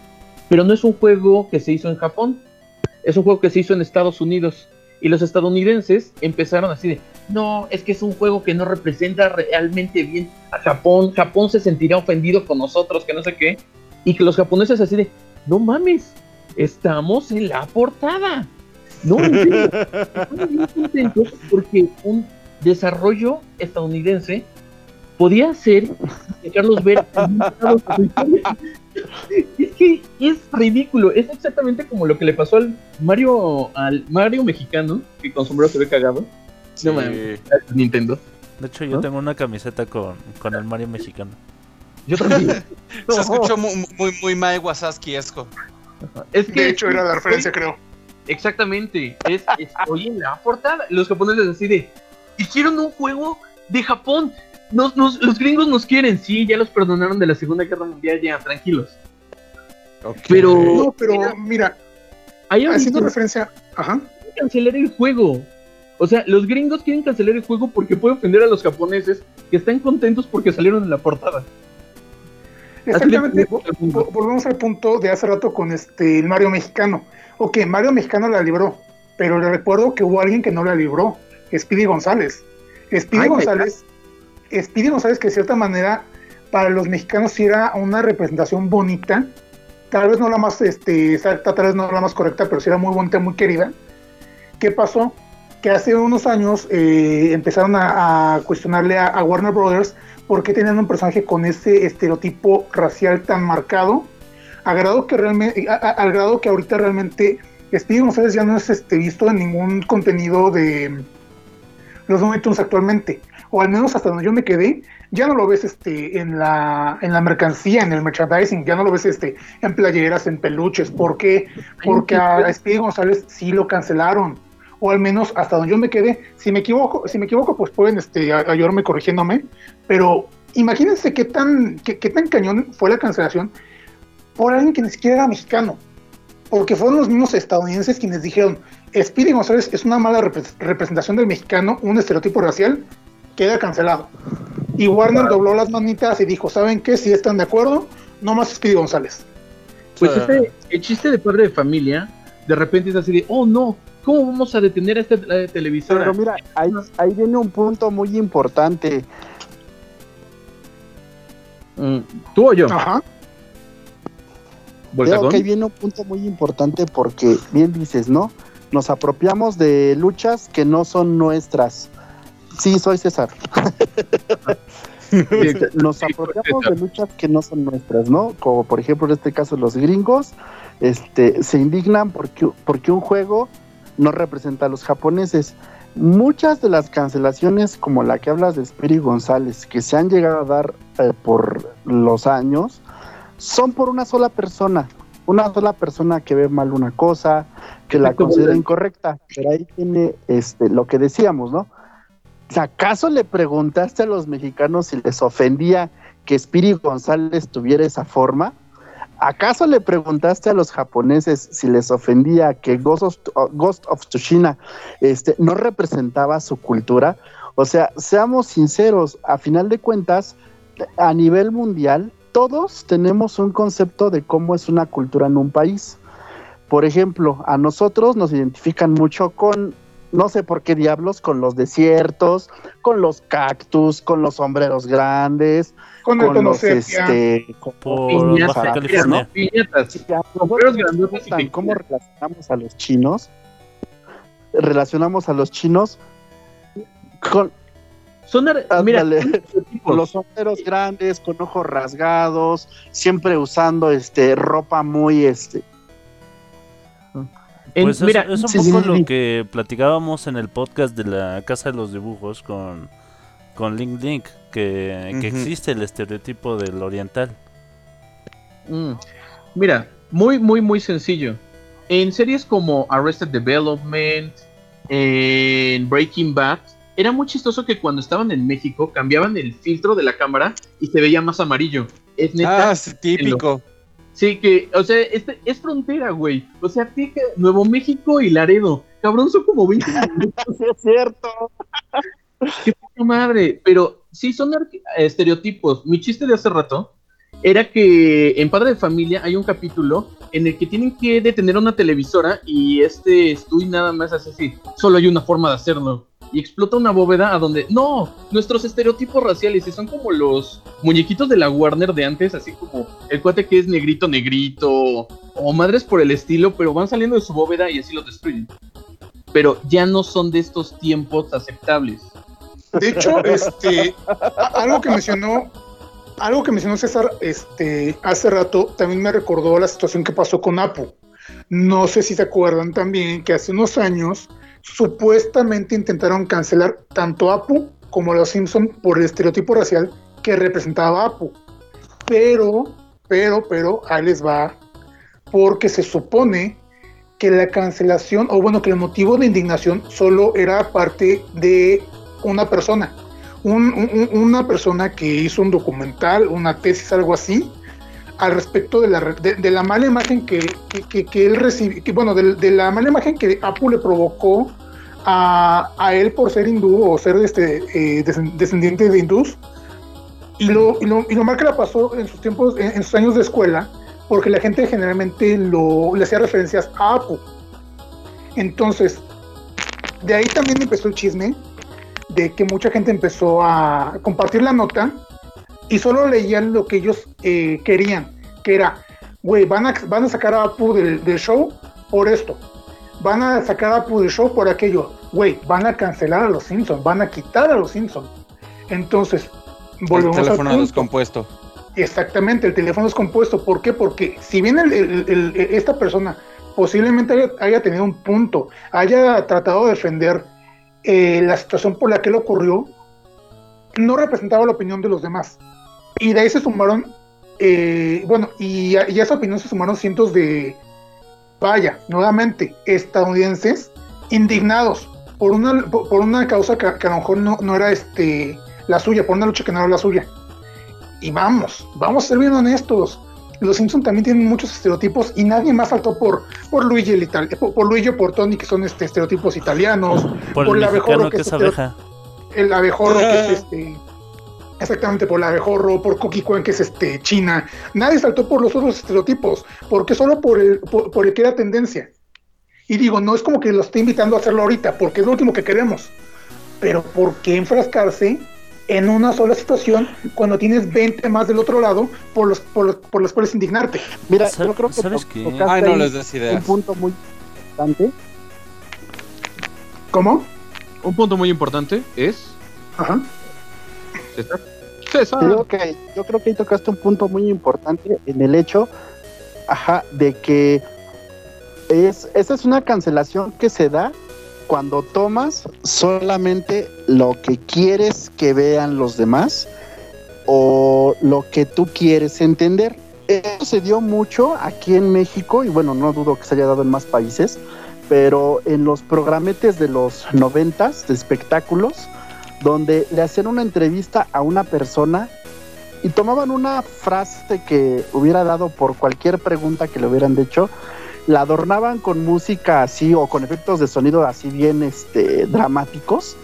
Pero no es un juego que se hizo en Japón. Es un juego que se hizo en Estados Unidos. Y los estadounidenses empezaron así de, no, es que es un juego que no representa realmente bien a Japón. Japón se sentirá ofendido con nosotros, que no sé qué. Y que los japoneses así de, no mames, estamos en la portada. No, en serio, bien porque un desarrollo estadounidense podía hacer dejarlos ver es que es ridículo, es exactamente como lo que le pasó al Mario al Mario mexicano, que con sombrero se ve cagado. No mames, Nintendo. De hecho, yo ¿No? tengo una camiseta con, con el Mario mexicano. Yo también. Se escuchó muy, muy, muy Mae Wasaski-esco. es que De hecho, era la referencia, creo. Exactamente, es estoy en la portada. Los japoneses así de hicieron un juego de Japón. nos- nos- los gringos nos quieren, sí, ya los perdonaron de la Segunda Guerra Mundial, ya, tranquilos. Pero No, pero mira, hay haciendo referencia, ajá. quieren cancelar el juego. O sea, los gringos quieren cancelar el juego porque puede ofender a los japoneses que están contentos porque salieron en la portada. Exactamente, volvemos al punto de hace rato con este el Mario mexicano. Ok, Mario mexicano la libró, pero le recuerdo que hubo alguien que no la libró, Speedy González. Speedy Ay, González, Speedy González que de cierta manera para los mexicanos sí era una representación bonita, tal vez no la más este, exacta, tal vez no la más correcta, pero sí era muy bonita, muy querida. ¿Qué pasó? Que hace unos años eh, empezaron a, a cuestionarle a, a Warner Brothers por qué tenían un personaje con ese estereotipo racial tan marcado, a grado que realmente, a- a- al grado que ahorita realmente Speedy González ya no es este, visto en ningún contenido de los Tunes actualmente, o al menos hasta donde yo me quedé, ya no lo ves este, en, la, en la mercancía, en el merchandising, ya no lo ves este, en playeras, en peluches, ¿por qué? Porque a Speedy González sí lo cancelaron, o al menos hasta donde yo me quedé, si me equivoco, si me equivoco pues pueden este, ayudarme corrigiéndome, pero imagínense qué tan, qué, qué tan cañón fue la cancelación por alguien que ni siquiera era mexicano. Porque fueron los mismos estadounidenses quienes dijeron, Speedy González es una mala repre- representación del mexicano, un estereotipo racial, queda cancelado. Y Warner dobló las manitas y dijo, ¿saben qué? Si están de acuerdo, no más Speedy González. Pues este, el chiste de padre de familia, de repente es así de, oh no, ¿cómo vamos a detener a esta eh, televisora? Pero mira, ahí, ahí viene un punto muy importante. Mm, ¿Tú o yo? Ajá. Creo que ahí viene un punto muy importante porque, bien dices, ¿no? Nos apropiamos de luchas que no son nuestras. Sí, soy César. Este, Nos apropiamos de luchas que no son nuestras, ¿no? Como por ejemplo en este caso los gringos este, se indignan porque, porque un juego no representa a los japoneses. Muchas de las cancelaciones, como la que hablas de Spiri González, que se han llegado a dar eh, por los años, son por una sola persona. Una sola persona que ve mal una cosa, que la considera incorrecta. Pero ahí tiene este, lo que decíamos, ¿no? ¿Acaso le preguntaste a los mexicanos si les ofendía que Spiri González tuviera esa forma? ¿Acaso le preguntaste a los japoneses si les ofendía que Ghost of, Ghost of Tsushima este, no representaba su cultura? O sea, seamos sinceros, a final de cuentas, a nivel mundial, todos tenemos un concepto de cómo es una cultura en un país. Por ejemplo, a nosotros nos identifican mucho con, no sé por qué diablos, con los desiertos, con los cactus, con los sombreros grandes, Con el con los, este, con-. Piñatas. Sí, a nosotros Sombreros pequeños. cómo relacionamos a los chinos. Relacionamos a los chinos con, Son, mira, los sombreros grandes, con ojos rasgados, siempre usando este ropa muy este. En- Pues es- mira, es, un sí, poco sí, lo sí. que platicábamos en el podcast de la Casa de los Dibujos con, con Link Link, que, existe el estereotipo del oriental. Mm. Mira, muy, muy, muy sencillo. En series como Arrested Development, en Breaking Bad, era muy chistoso que cuando estaban en México cambiaban el filtro de la cámara y se veía más amarillo. Es neta. Ah, sí, típico. Sí, que, o sea, este, es frontera, güey. O sea, pica Nuevo México y Laredo. Cabrón, son como 20 minutos. Sí, es cierto. Qué poca madre. Pero sí, son estereotipos. Mi chiste de hace rato era que en Padre de Familia hay un capítulo en el que tienen que detener una televisora y este Stewie nada más hace así. Solo hay una forma de hacerlo. Y explota una bóveda a donde, no, nuestros estereotipos raciales, son como los muñequitos de la Warner de antes, así como el cuate que es negrito, negrito, o madres por el estilo, pero van saliendo de su bóveda y así los destruyen. Pero ya no son de estos tiempos aceptables. De hecho, este, algo que mencionó, algo que mencionó César, este, hace rato, también me recordó la situación que pasó con Apu. No sé si se acuerdan también que hace unos años supuestamente intentaron cancelar tanto Apu como los Simpson por el estereotipo racial que representaba a Apu. Pero, pero, pero, ahí les va, porque se supone que la cancelación, o bueno, que el motivo de indignación solo era parte de una persona. un- un- una persona que hizo un documental, una tesis, algo así, al respecto de la, de, la mala imagen que, que, que- él recibió, bueno, de, la mala imagen que Apple le provocó a, a él por ser hindú o ser este, eh, descendiente de hindús. Y lo, y, lo, y lo mal que la pasó en sus tiempos, en, en sus años de escuela, porque la gente generalmente lo, le hacía referencias a Apple. Entonces, de ahí también empezó el chisme de que mucha gente empezó a compartir la nota y solo leían lo que ellos eh, querían, que era, güey, van a, van a sacar a Apu del, del show por esto, van a sacar a Apu del show por aquello, güey, van a cancelar a los Simpsons, van a quitar a los Simpsons. Entonces, volvemos el al teléfono punto. descompuesto. Exactamente, el teléfono es compuesto. ¿Por qué? Porque si bien el- el- el- esta persona posiblemente haya, haya tenido un punto, haya tratado de defender eh, la situación por la que le ocurrió, no representaba la opinión de los demás. Y de ahí se sumaron, eh, bueno, y a, y a esa opinión se sumaron cientos de, vaya, nuevamente, estadounidenses indignados por una, por, por una causa que, que a lo mejor no, no era este, la suya, por una lucha que no era la suya. Y vamos, vamos a ser bien honestos. Los Simpson también tienen muchos estereotipos y nadie más saltó por, por Luigi el por, por Luigi o por Tony, que son este, estereotipos italianos, Por, por el el abejorro que que es es otro- abeja. el abejorro que es este exactamente por el abejorro, por Cookie Kwan que es este China. Nadie saltó por los otros estereotipos, porque solo por el, por, por el que era tendencia. Y digo, no es como que lo esté invitando a hacerlo ahorita, porque es lo último que queremos. Pero ¿por qué enfrascarse en una sola situación cuando tienes 20 más del otro lado por los por, los- por las cuales indignarte? Mira, yo creo que ¿sabes qué? Ay, no les des un ideas. punto muy importante. ¿Cómo? Un punto muy importante es. Ajá. Creo que, yo creo que ahí tocaste un punto muy importante en el hecho ajá, de que es, esa es una cancelación que se da cuando tomas solamente lo que quieres que vean los demás o lo que tú quieres entender. Eso se dio mucho aquí en México y bueno, no dudo que se haya dado en más países, pero en los programetes de los noventas de espectáculos, donde le hacían una entrevista a una persona y tomaban una frase que hubiera dado por cualquier pregunta que le hubieran hecho, la adornaban con música así o con efectos de sonido así bien este, dramáticos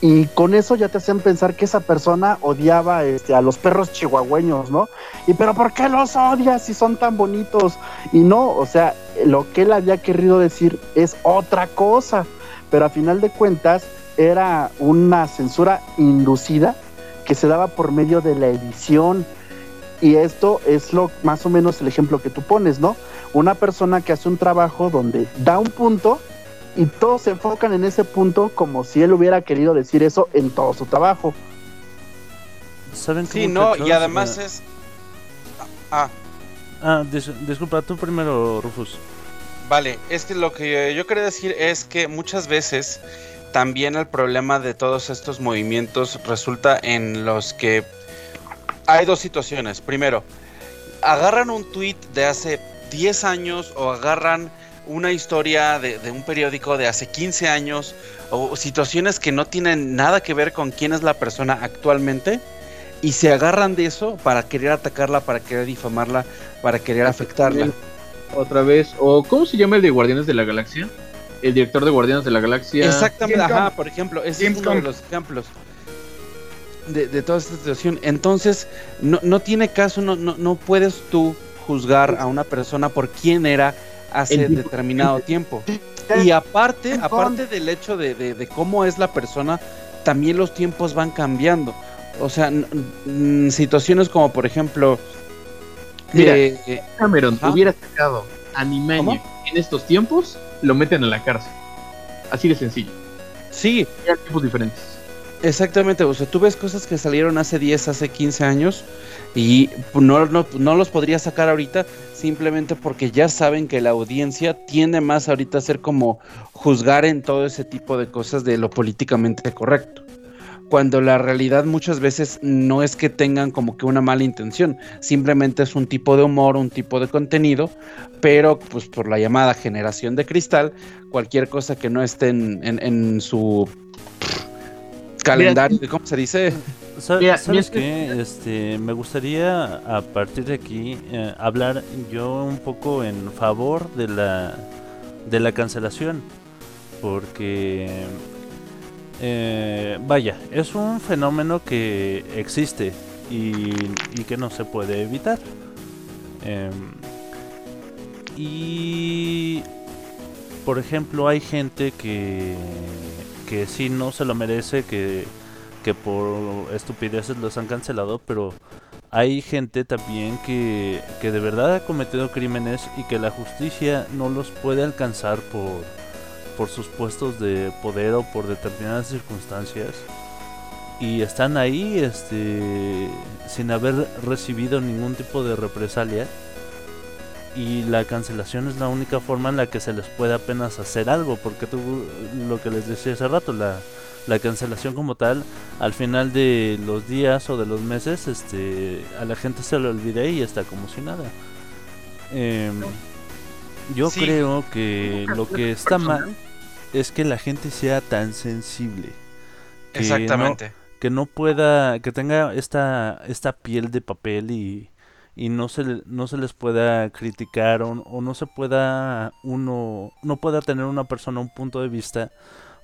y con eso ya te hacían pensar que esa persona odiaba este, a los perros chihuahueños, ¿no? Y pero ¿por qué los odias si son tan bonitos? Y no, o sea, lo que él había querido decir es otra cosa, pero a final de cuentas era una censura inducida que se daba por medio de la edición. Y esto es lo más o menos el ejemplo que tú pones, ¿no? Una persona que hace un trabajo donde da un punto y todos se enfocan en ese punto como si él hubiera querido decir eso en todo su trabajo. ¿Saben Sí, no, y además es. Ah, Ah, dis- disculpa, tú primero, Rufus. Vale, es que lo que yo quería decir es que muchas veces también el problema de todos estos movimientos resulta en los que hay dos situaciones. Primero, agarran un tweet de hace 10 años o agarran una historia de, un periódico de hace 15 años o situaciones que no tienen nada que ver con quién es la persona actualmente y se agarran de eso para querer atacarla, para querer difamarla, para querer afectarla. Otra vez. ¿O cómo se llama el de Guardianes de la Galaxia? El director de Guardianes de la Galaxia. Exactamente, ajá, por ejemplo, ese es uno de los ejemplos de, de toda esta situación. Entonces, no, no tiene caso, no, no, no puedes tú juzgar a una persona por quién era hace determinado tiempo. Y aparte, aparte del hecho de, de- de cómo es la persona, también los tiempos van cambiando. O sea, situaciones como por ejemplo... Mira. eh, Cameron Ajá. hubiera sacado ¿Cómo? en estos tiempos, lo meten a la cárcel. Así de sencillo. sí, Eran tiempos diferentes. Exactamente, o sea, tú ves cosas que salieron hace 10, hace 15 años y no, no, no los podría sacar ahorita simplemente porque ya saben que la audiencia tiende más ahorita a ser como juzgar en todo ese tipo de cosas de lo políticamente correcto. Cuando la realidad muchas veces no es que tengan como que una mala intención, simplemente es un tipo de humor, un tipo de contenido, pero pues por la llamada generación de cristal, cualquier cosa que no esté en, en- en su calendario, ¿cómo se dice? ¿Sabes mira, qué? Este, me gustaría a partir de aquí eh, hablar yo un poco en favor de la de la cancelación, porque eh, vaya, es un fenómeno que existe y, y que no se puede evitar. Em, y por ejemplo, hay gente que que sí no se lo merece, que que por estupideces los han cancelado, pero hay gente también que, que de verdad ha cometido crímenes y que la justicia no los puede alcanzar por, por sus puestos de poder o por determinadas circunstancias. Y están ahí este, sin haber recibido ningún tipo de represalia. Y la cancelación es la única forma en la que se les puede apenas hacer algo, porque tú, lo que les decía hace rato, la, la cancelación como tal, al final de los días o de los meses, este, a la gente se le olvida y está como si nada. Em, yo Sí. creo que lo que está mal es que la gente sea tan sensible. que no- Exactamente. que no pueda, que tenga esta, esta piel de papel y, y no se, le- no se les pueda criticar o, o no se pueda uno, no pueda tener una persona un punto de vista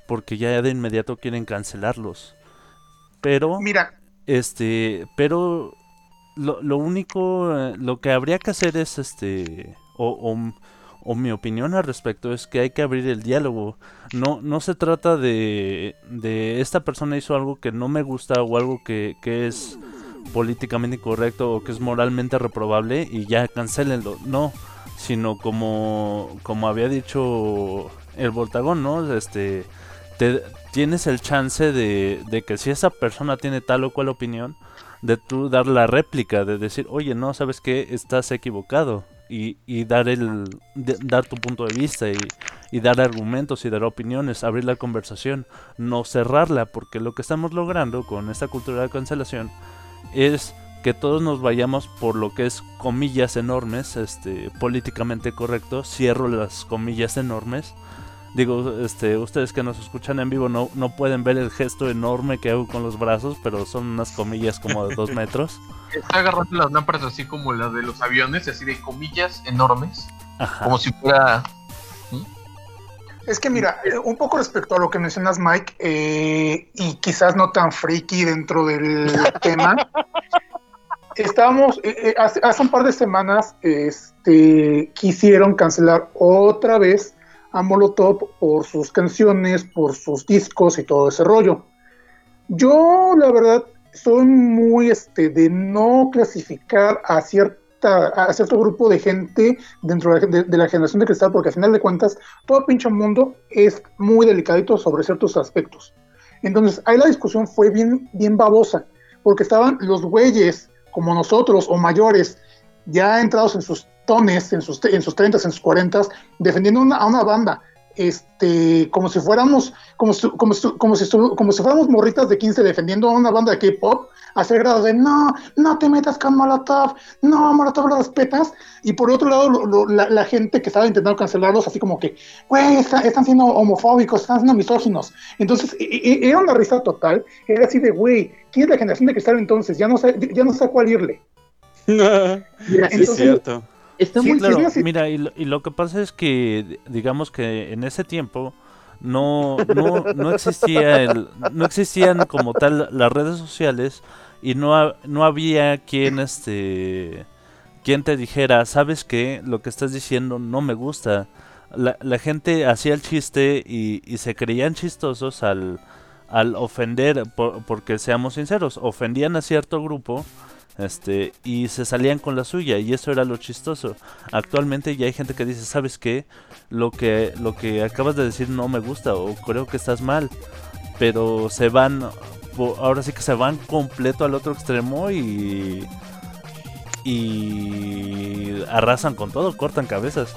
porque ya de inmediato quieren cancelarlos. Pero, Mira, este, pero lo, lo único, eh, lo que habría que hacer es, este, o, o, o mi opinión al respecto es que hay que abrir el diálogo. No, no se trata de, de esta persona hizo algo que no me gusta o algo que, que es políticamente incorrecto o que es moralmente reprobable y ya cancelenlo. No, sino como, como había dicho el Voltagón, ¿no? Este, te, tienes el chance de, de que si esa persona tiene tal o cual opinión, de tú dar la réplica, de decir, oye, no, ¿sabes qué? Estás equivocado. Y, y dar el de- dar tu punto de vista y, y dar argumentos y dar opiniones, abrir la conversación, no cerrarla, porque lo que estamos logrando con esta cultura de cancelación es que todos nos vayamos por lo que es comillas enormes, este políticamente correcto, cierro las comillas enormes. Digo, este, ustedes que nos escuchan en vivo no, no pueden ver el gesto enorme que hago con los brazos, pero son unas comillas como de dos metros. Está agarrando las lámparas así como la de los aviones, así de comillas enormes, Ajá. como si fuera... Es que mira, eh, un poco respecto a lo que mencionas, Mike, eh, y quizás no tan friki dentro del tema, estábamos, eh, eh, hace, hace un par de semanas, este, quisieron cancelar otra vez a Molotov por sus canciones, por sus discos y todo ese rollo. Yo, la verdad, soy muy este, de no clasificar a cierta a cierto grupo de gente dentro de la, generación de cristal, porque al final de cuentas, todo pinche mundo es muy delicadito sobre ciertos aspectos. Entonces, ahí la discusión fue bien, bien babosa, porque estaban los güeyes como nosotros o mayores, ya entrados en sus tones, en sus, en sus 30, en sus 40, defendiendo a una banda, este, como si fuéramos, como si, como, si, como, si, como si fuéramos morritas de 15 defendiendo a una banda de K-pop, hacer grado de no, no te metas con Molotov, no, Molotov lo respetas, y por otro lado, lo- lo- la, la gente que estaba intentando cancelarlos, así como que, güey, está- están siendo homofóbicos, están siendo misóginos. Entonces, e- e- era una risa total, era así de, güey, ¿quién es la generación de cristal entonces? Ya no sé, ya no sé a cuál irle. sí, es cierto. Está Sí, muy claro. serio. Mira, y lo, y lo que pasa es que, digamos que en ese tiempo no, no, no existía el, no existían como tal las redes sociales y no, ha- no había quien este quien te dijera, sabes que lo que estás diciendo no me gusta. La, la gente hacía el chiste y, y se creían chistosos al, al ofender, por- porque seamos sinceros, ofendían a cierto grupo este y se salían con la suya y eso era lo chistoso. Actualmente ya hay gente que dice sabes qué lo que lo que acabas de decir no me gusta o creo que estás mal. Pero se van ahora sí que se van completo al otro extremo y y arrasan con todo cortan cabezas.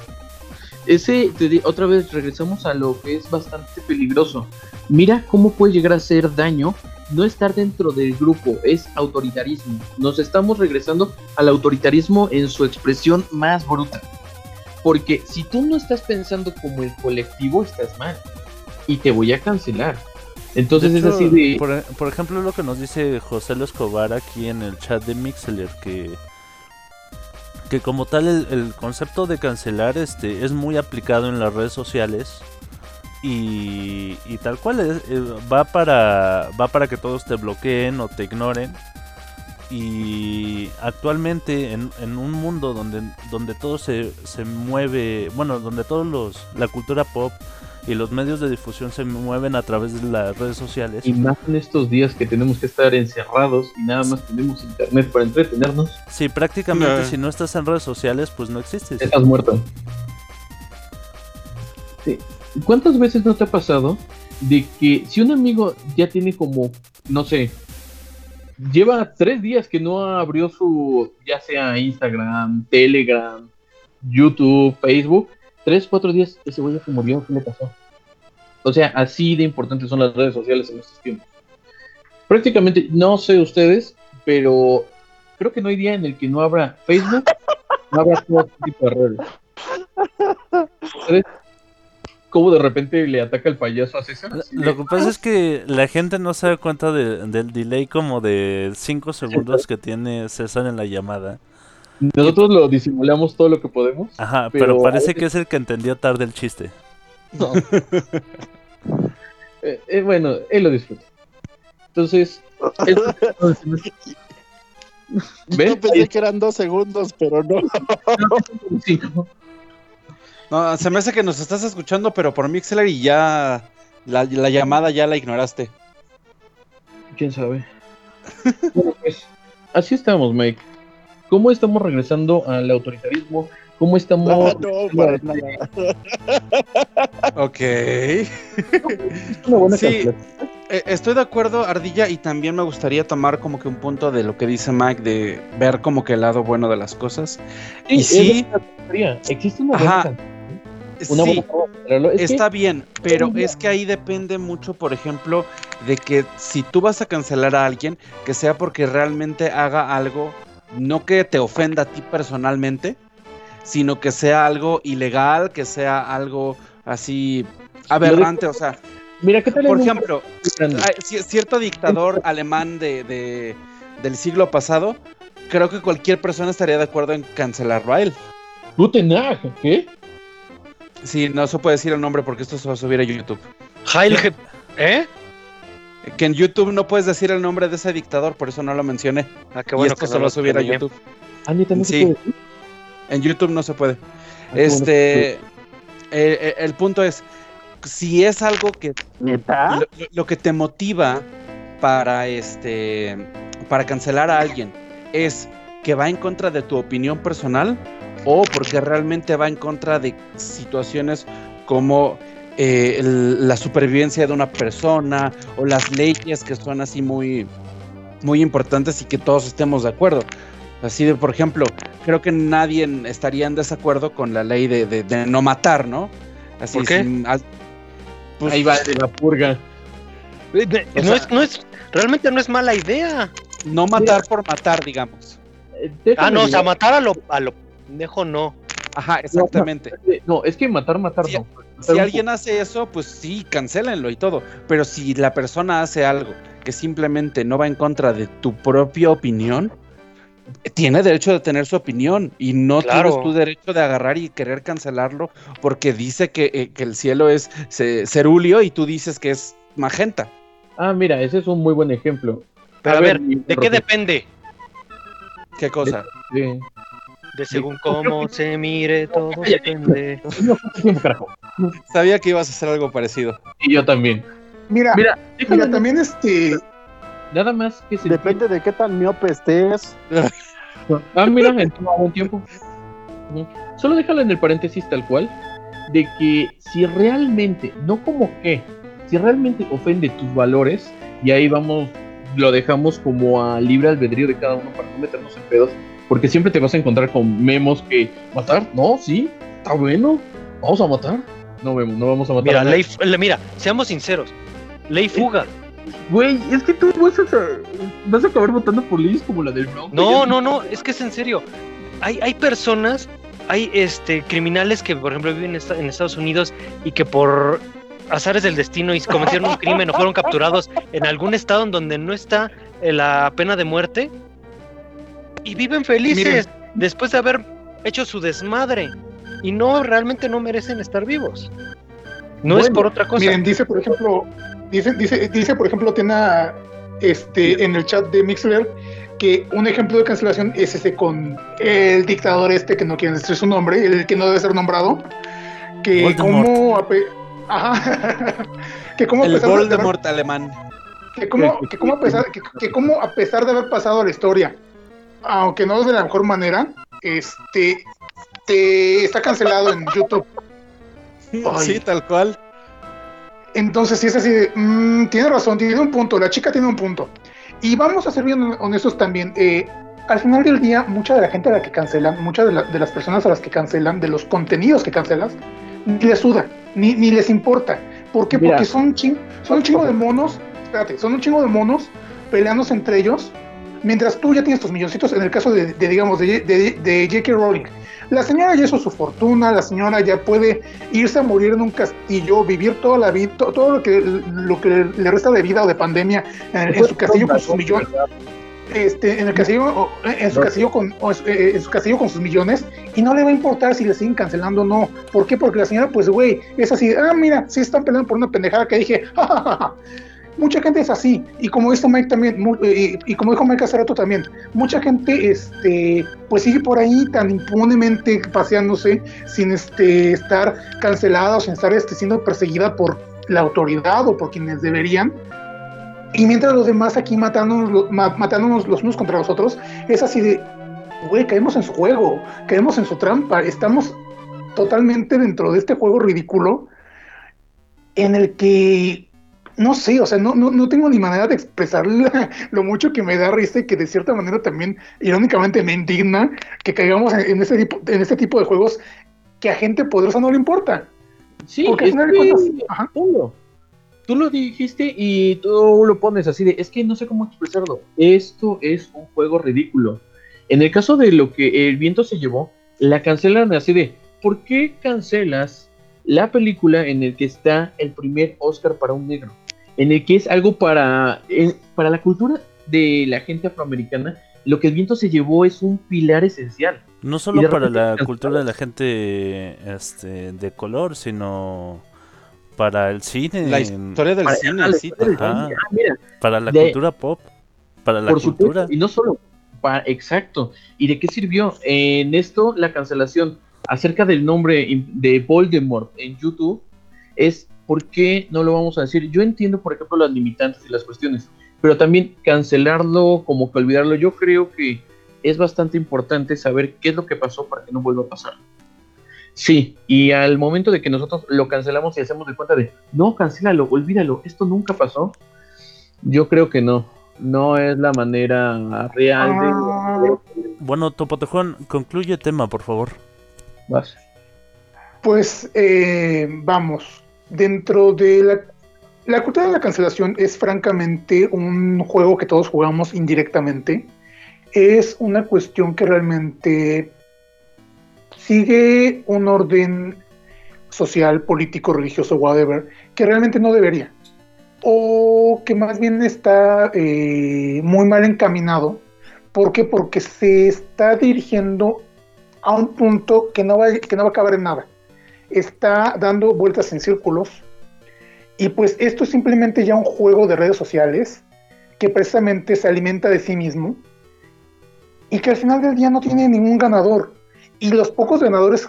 Ese, te otra vez regresamos a lo que es bastante peligroso. Mira cómo puede llegar a hacer daño no estar dentro del grupo, es autoritarismo. Nos estamos regresando al autoritarismo en su expresión más bruta. Porque si tú no estás pensando como el colectivo, estás mal. Y te voy a cancelar. Entonces es así de... Por, por ejemplo, lo que nos dice José Lo Escobar aquí en el chat de Mixler, que, que como tal el, el concepto de cancelar este es muy aplicado en las redes sociales y, y tal cual es, eh, va para va para que todos te bloqueen o te ignoren y actualmente en, en un mundo donde donde todo se, se mueve bueno donde todos los la cultura pop y los medios de difusión se mueven a través de las redes sociales Y más en estos días que tenemos que estar encerrados y nada más tenemos internet para entretenernos, Sí, prácticamente No. si no estás en redes sociales, pues no existes. estás muerto. Sí. ¿Cuántas veces no te ha pasado de que si un amigo ya tiene como, no sé, lleva tres días que no abrió su, ya sea Instagram, Telegram, YouTube, Facebook, tres, cuatro días, ese güey ya se murió, ¿qué le pasó? O sea, así de importantes son las redes sociales en estos tiempos. Prácticamente, no sé ustedes, pero creo que no hay día en el que no abra Facebook, no abra todo este tipo de redes. ¿Ustedes cómo de repente le ataca el payaso a César? Lo- que pasa es que la gente no se da cuenta de- del delay como de 5 segundos que tiene César en la llamada. Nosotros lo disimulamos todo lo que podemos. Ajá, Pero parece veces- que es el que entendió tarde el chiste. Eh, eh, bueno, él lo disfruta. Entonces, es- ¿Ven? Yo pensé que eran dos segundos, pero no. No, se me hace que nos estás escuchando, pero por Mixler y ya la, la llamada ya la ignoraste. ¿Quién sabe? Bueno, pues, así estamos, Mike. ¿Cómo estamos regresando al autoritarismo? ¿Cómo estamos... Ah, no, para nada. Ok. Una buena Sí. Eh, Estoy de acuerdo, Ardilla, y también me gustaría tomar como que un punto de lo que dice Mike, de ver como que el lado bueno de las cosas. Y es sí, una. Existe una buena una sí, buena que- está bien, pero es que ahí depende mucho, por ejemplo, de que si tú vas a cancelar a alguien, que sea porque realmente haga algo, no que te ofenda a ti personalmente, sino que sea algo ilegal, que sea algo así aberrante, o sea, Mira, ¿qué tal por ejemplo, cierto dictador alemán de, de- del siglo pasado, creo que cualquier persona estaría de acuerdo en cancelarlo a él. ¿qué? Sí, no se puede decir el nombre porque esto se va a subir a YouTube. Heil ¿Eh? Que en YouTube no puedes decir el nombre de ese dictador, por eso no lo mencioné. Ah, qué y bueno esto que se no va lo a subir a. YouTube. Ah, ¿neta no se Sí. puede decir? En YouTube no se puede. Ah, bueno. Este, el punto es, si es algo que ¿Neta? lo, lo- lo que te motiva para este, para cancelar a alguien es que va en contra de tu opinión personal o porque realmente va en contra de situaciones como eh, el- la supervivencia de una persona o las leyes que son así muy, muy importantes y que todos estemos de acuerdo. Así de, por ejemplo, creo que nadie estaría en desacuerdo con la ley de, de- de no matar, ¿no? Así ¿Por qué? sin- al- pues, Ahí va de la purga. De- no, sea- es, no es, realmente no es mala idea. no matar por matar, digamos. Eh, Ah, no, o sea, matar a lo, a lo pendejo no. Ajá, exactamente. No, es que matar, matar no. Si alguien hace eso, pues sí, cancélenlo y todo. Pero si la persona hace algo que simplemente no va en contra de tu propia opinión, tiene derecho de tener su opinión y no Claro. tienes tu derecho de agarrar y querer cancelarlo porque dice que, eh, que el cielo es ce- cerúleo y tú dices que es magenta. Ah, mira, ese es un muy buen ejemplo. Pero a, ver, ¿de qué depende? ¿Qué cosa? De según cómo se mire, todo depende. Sabía que ibas a hacer algo parecido. Y yo también. Mira, Mira, mira, también este, Nada más que se Depende de qué tan miope estés. Ah, mira, en todo tiempo. Solo déjalo en el paréntesis tal cual, de que si realmente, no como que, si realmente ofende tus valores, y ahí vamos, lo dejamos como a libre albedrío de cada uno para no meternos en pedos, porque siempre te vas a encontrar con memos que, ¿matar? No, sí, está bueno, vamos a matar. No, vemos, no vamos a matar. Mira, a ley, le- mira, seamos sinceros. Ley fuga. Güey, es que tú vas a, vas a acabar votando por leyes como la del Bronco. No, no, no, es que es en serio. Hay, hay personas, hay este criminales que, por ejemplo, viven en Estados Unidos y que por azares del destino y cometieron un crimen o fueron capturados en algún estado en donde no está eh, la pena de muerte y viven felices después de haber hecho su desmadre y no realmente no merecen estar vivos. No es por otra cosa. Miren, dice por ejemplo, dice, dice, dice por ejemplo, tiene este en el chat de Mixler que un ejemplo de cancelación es ese con el dictador este que no quieren decir su nombre, el que no debe ser nombrado, que Voldemort. como a pe- Ajá. que como a El pesar de haber- Voldemort alemán. que como, que como a pesar, que, que como a pesar de haber pasado la historia, aunque no de la mejor manera, este te está cancelado en YouTube. Ay. Sí, tal cual. Entonces, sí es así de, mm, tiene razón, tiene un punto, la chica tiene un punto. Y vamos a ser bien honestos también. eh, al final del día, mucha de la gente a la que cancelan, muchas de, la- de las personas a las que cancelan, de los contenidos que cancelas, ni les suda, ni, ni les importa. ¿Por qué? Mira. Porque son, un chin- son un chingo de monos, espérate, son un chingo de monos peleándose entre ellos, mientras tú ya tienes tus milloncitos, en el caso de, de, digamos, de, de, de J.K. Rowling. La señora ya hizo su fortuna, la señora ya puede irse a morir en un castillo, vivir toda la vida, to- todo lo que, lo que le resta de vida o de pandemia en, en su castillo con sus millones. Este, en el castillo, o, en su castillo con, eh, en su castillo con sus millones, y no le va a importar si le siguen cancelando o no. ¿Por qué? Porque la señora, pues, güey, es así, ah, mira, sí están peleando por una pendejada que dije, "Ja, ja, ja, ja". Mucha gente es así, y como dijo Mike también, eh, y, como dijo Mike hace rato también, mucha gente, este, pues sigue por ahí tan impunemente paseándose, sin este, estar cancelada o sin estar este, siendo perseguida por la autoridad o por quienes deberían. Y mientras los demás aquí matándonos, matándonos los unos contra los otros, es así de, güey, caemos en su juego, caemos en su trampa, estamos totalmente dentro de este juego ridículo en el que, no sé, o sea, no, no, no tengo ni manera de expresar la- lo mucho que me da risa y que de cierta manera también, irónicamente, me indigna que caigamos en, en ese, tipo, en este tipo de juegos que a gente poderosa no le importa. Sí, Porque es que- cuentas, ajá. punto. Tú lo dijiste y tú lo pones así de, es que no sé cómo expresarlo. Esto es un juego ridículo. En el caso de lo que el viento se llevó, la cancelan así de, ¿por qué cancelas la película en el que está el primer Oscar para un negro? En el que es algo para, eh, para la cultura de la gente afroamericana, lo que el viento se llevó es un pilar esencial. No solo para la cultura de la gente este, de color, sino para el cine, La historia del Para- cine. la sí, historia del tal cual. cine. Ah, mira, para la de- cultura pop, para la por cultura. supuesto, y no solo, para, exacto. ¿Y de qué sirvió? En esto, la cancelación acerca del nombre de Voldemort en YouTube es ¿por qué no lo vamos a decir? Yo entiendo, por ejemplo, las limitantes y las cuestiones, pero también cancelarlo, como que olvidarlo, yo creo que es bastante importante saber qué es lo que pasó para que no vuelva a pasar. Sí, y al momento de que nosotros lo cancelamos y hacemos de cuenta de, no, cancélalo, olvídalo, esto nunca pasó, yo creo que no, no es la manera real de... Ah. Bueno, Topotejón, concluye el tema, por favor. Vas. Pues eh, vamos, dentro de la, la cultura de la cancelación es francamente un juego que todos jugamos indirectamente. Es una cuestión que realmente sigue un orden social, político, religioso, whatever, que realmente no debería. O que más bien está eh, muy mal encaminado. ¿Por qué? Porque se está dirigiendo a un punto que no va, que no va a acabar en nada. Está dando vueltas en círculos. Y pues esto es simplemente ya un juego de redes sociales que precisamente se alimenta de sí mismo y que al final del día no tiene ningún ganador. Y los pocos ganadores,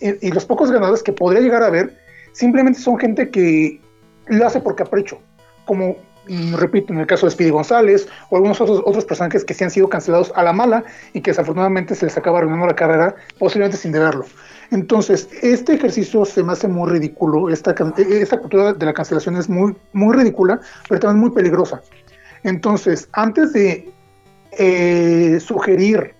y los pocos ganadores que podría llegar a ver, simplemente son gente que lo hace por capricho. Como, mm, repito, en el caso de Speedy González o algunos otros, otros personajes que sí han sido cancelados a la mala y que desafortunadamente se les acaba arruinando la carrera, posiblemente sin deberlo. Entonces, este ejercicio se me hace muy ridículo. Esta, eh, esta cultura de la cancelación es muy, muy ridícula, pero también muy peligrosa. Entonces, antes de eh, sugerir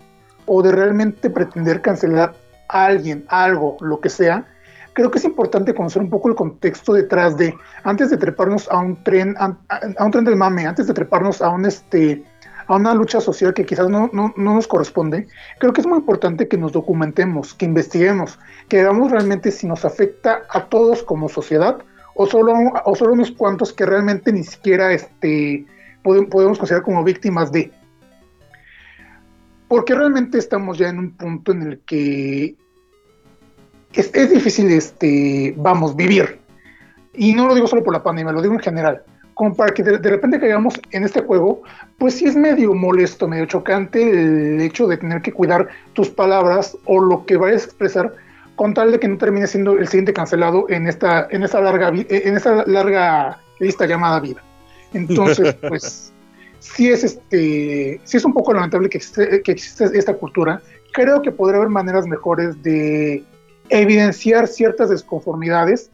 o de realmente pretender cancelar a alguien, algo, lo que sea, creo que es importante conocer un poco el contexto detrás de, antes de treparnos a un tren, a, a un tren del mame, antes de treparnos a un este a una lucha social que quizás no, no, no nos corresponde, creo que es muy importante que nos documentemos, que investiguemos, que veamos realmente si nos afecta a todos como sociedad o solo, o solo unos cuantos que realmente ni siquiera este, podemos, considerar como víctimas de. Porque realmente estamos ya en un punto en el que es, es difícil, este, vamos, vivir. Y no lo digo solo por la pandemia, lo digo en general. Como para que de, de repente caigamos en este juego, pues sí es medio molesto, medio chocante el hecho de tener que cuidar tus palabras o lo que vayas a expresar con tal de que no termine siendo el siguiente cancelado en esta, en esta larga vi- en esta larga lista llamada vida. Entonces, pues sí es este, sí es un poco lamentable que existe, que existe esta cultura. Creo que podría haber maneras mejores de evidenciar ciertas desconformidades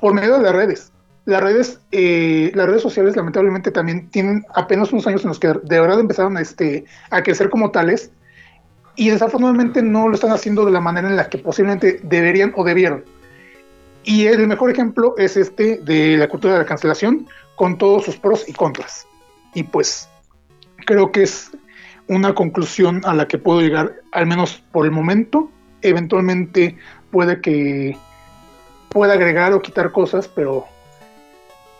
por medio de las redes. Las redes, eh, las redes sociales lamentablemente también tienen apenas unos años en los que de verdad empezaron este, a crecer como tales y desafortunadamente no lo están haciendo de la manera en la que posiblemente deberían o debieron. Y el mejor ejemplo es este de la cultura de la cancelación con todos sus pros y contras. Y pues creo que es una conclusión a la que puedo llegar, al menos por el momento. Eventualmente puede que pueda agregar o quitar cosas, pero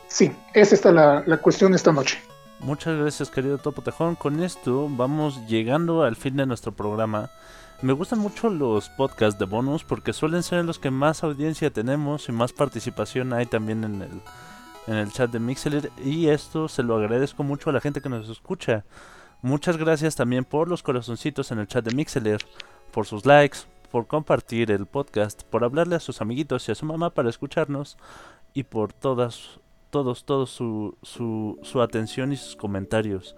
sí, es esta la, la cuestión esta noche. Muchas gracias, querido Topo Tejón. Con esto vamos llegando al fin de nuestro programa. Me gustan mucho los podcasts de bonus porque suelen ser los que más audiencia tenemos y más participación hay también en el, en el chat de Mixler. Y esto se lo agradezco mucho a la gente que nos escucha. Muchas gracias también por los corazoncitos en el chat de Mixler, por sus likes, por compartir el podcast, por hablarle a sus amiguitos y a su mamá para escucharnos y por todas todos, todos su, su, su atención y sus comentarios.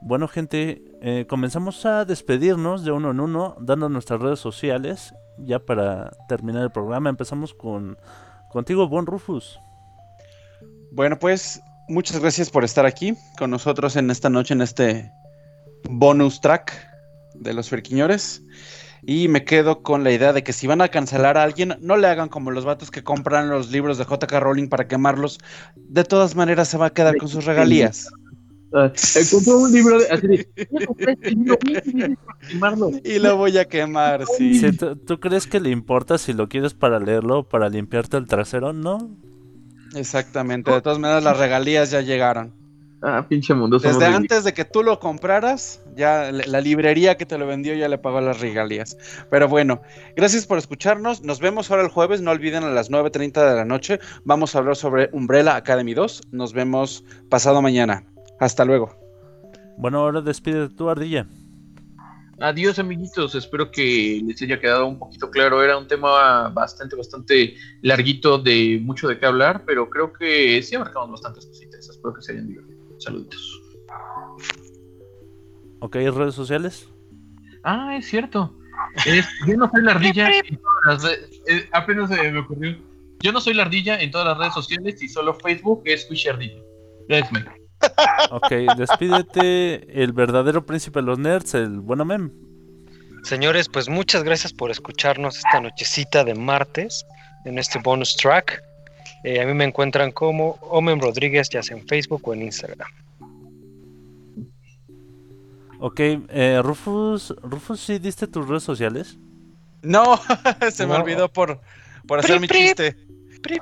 Bueno, gente, eh, comenzamos a despedirnos de uno en uno, dando nuestras redes sociales. Ya para terminar el programa, empezamos con contigo, Bon Rufus. Bueno, pues muchas gracias por estar aquí con nosotros en esta noche, en este bonus track de los Ferquiñores. Y me quedo con la idea de que si van a cancelar a alguien, no le hagan como los vatos que compran los libros de JK Rowling para quemarlos. De todas maneras, se va a quedar con sus regalías. Eh, compró un libro de, así de, "Voy a comprar este libro, voy a escribir para quemarlo". Y lo voy a quemar, sí. Sí, ¿tú, tú crees que le importa si lo quieres para leerlo o para limpiarte el trasero? No. Exactamente. De todas maneras, las regalías ya llegaron. Ah, pinche mundo. Desde antes de que tú lo compraras, ya la la librería que te lo vendió ya le pagó las regalías. Pero bueno, gracias por escucharnos. Nos vemos ahora el jueves. No olviden a las 9.30 de la noche. Vamos a hablar sobre Umbrella Academy 2. Nos vemos pasado mañana. Hasta luego. Bueno, ahora despide tu ardilla. Adiós amiguitos, espero que les haya quedado un poquito claro. Era un tema bastante, bastante larguito de mucho de qué hablar, pero creo que sí abarcamos bastantes cositas. Espero que se hayan divertido. Saluditos. Ok, redes sociales. Ah, es cierto. Es- yo no soy la ardilla en todas las redes. eh, apenas eh, me ocurrió. Yo no soy la ardilla en todas las redes sociales y solo Facebook es Squishy Ardilla. Ok, despídete el verdadero príncipe de los nerds, el bueno mem. Señores, pues muchas gracias por escucharnos esta nochecita de martes en este bonus track. Eh, a mí me encuentran como Omen Rodríguez, ya sea en Facebook o en Instagram. Ok, eh, Rufus, Rufus, ¿sí diste tus redes sociales? No, se me No. olvidó por, por hacer Pri, mi pri. chiste.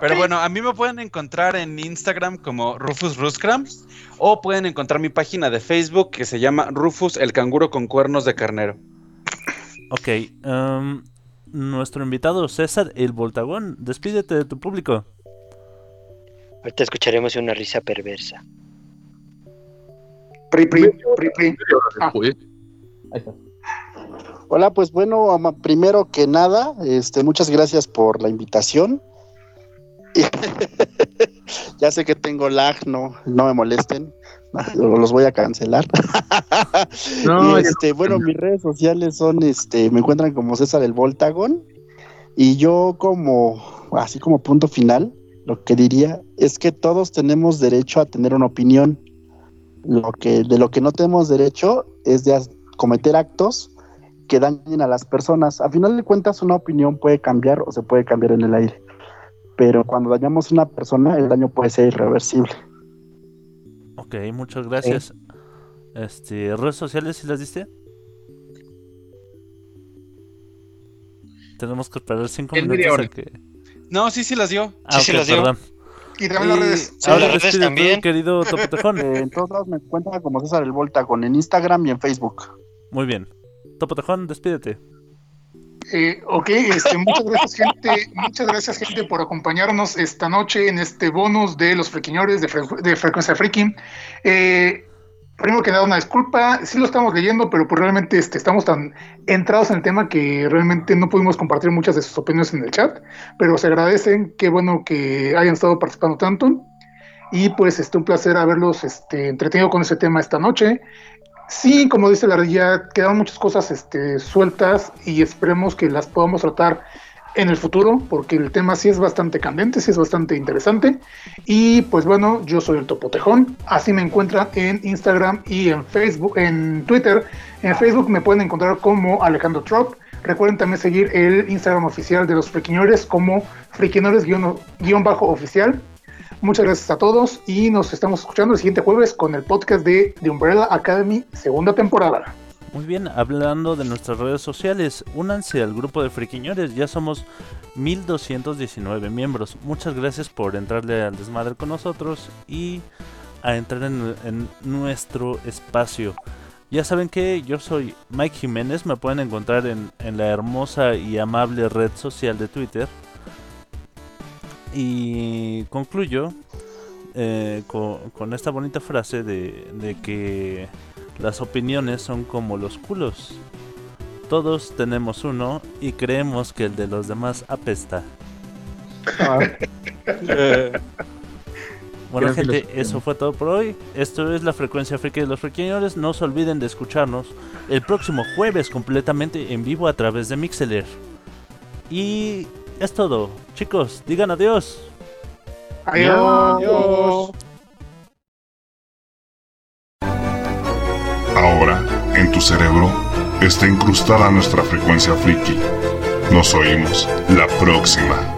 Pero bueno, a mí me pueden encontrar en Instagram como Rufus Ruscrams o pueden encontrar mi página de Facebook que se llama Rufus el canguro con cuernos de carnero. Ok, em, nuestro invitado César el Voltagón, despídete de tu público. Ahorita escucharemos una risa perversa. Pri, pri, pri, pri. Ah. Después. Ahí está. Hola, pues bueno, primero que nada, este, muchas gracias por la invitación. ya sé que tengo lag, no, no me molesten, los voy a cancelar. No, este, bueno, mis redes sociales son, este, me encuentran como César el Voltagón y yo como, así como punto final, lo que diría es que todos tenemos derecho a tener una opinión. Lo que, de lo que no tenemos derecho es de cometer actos que dañen a las personas. A final de cuentas, una opinión puede cambiar o se puede cambiar en el aire. Pero cuando dañamos a una persona, el daño puede ser irreversible. Ok, muchas gracias. Este, redes sociales, ¿sí las diste? Tenemos que esperar cinco minutos a que... No, sí, sí las dio. Ah, Sí, las dio. perdón. Y también las redes. Sí, ahora las redes despide tú, también. querido Topotejón. Eh, en todos lados me encuentran como César el Voltagon en Instagram y en Facebook. Muy bien. Topotejón, despídete. Eh, ok, este, muchas gracias gente, muchas gracias gente por acompañarnos esta noche en este bonus de los frequiñores de, Fre- de Frecuencia Freaking. Eh, primero que nada una disculpa, sí lo estamos leyendo, pero pues realmente este, estamos tan entrados en el tema que realmente no pudimos compartir muchas de sus opiniones en el chat, pero se agradecen, qué bueno que hayan estado participando tanto y pues este, un placer haberlos este, entretenido con ese tema esta noche. Sí, como dice la ya quedan muchas cosas este, sueltas y esperemos que las podamos tratar en el futuro, porque el tema sí es bastante candente, sí es bastante interesante. Y pues bueno, yo soy el Topotejón, así me encuentran en Instagram y en Facebook, en Twitter. En Facebook me pueden encontrar como Alejandro Trop. Recuerden también seguir el Instagram oficial de los Friquiñores como Friquiñores-oficial. Muchas gracias a todos y nos estamos escuchando el siguiente jueves con el podcast de The Umbrella Academy, segunda temporada. Muy bien, hablando de nuestras redes sociales, únanse al grupo de friquiñores, ya somos 1219 miembros. Muchas gracias por entrarle al desmadre con nosotros y a entrar en, nuestro espacio. Ya saben que yo soy Mike Jiménez, me pueden encontrar en, en la hermosa y amable red social de Twitter. Y concluyo eh, con, con esta bonita frase de, de que las opiniones son como los culos. Todos tenemos uno y creemos que el de los demás apesta. Bueno Gran gente, filosofía. eso fue todo por hoy. Esto es la frecuencia friki de los friquiñores. No se olviden de escucharnos el próximo jueves completamente en vivo a través de Mixeler. Y es todo. Chicos, digan adiós. Adiós. En tu cerebro, está incrustada nuestra frecuencia friki. Nos oímos la próxima.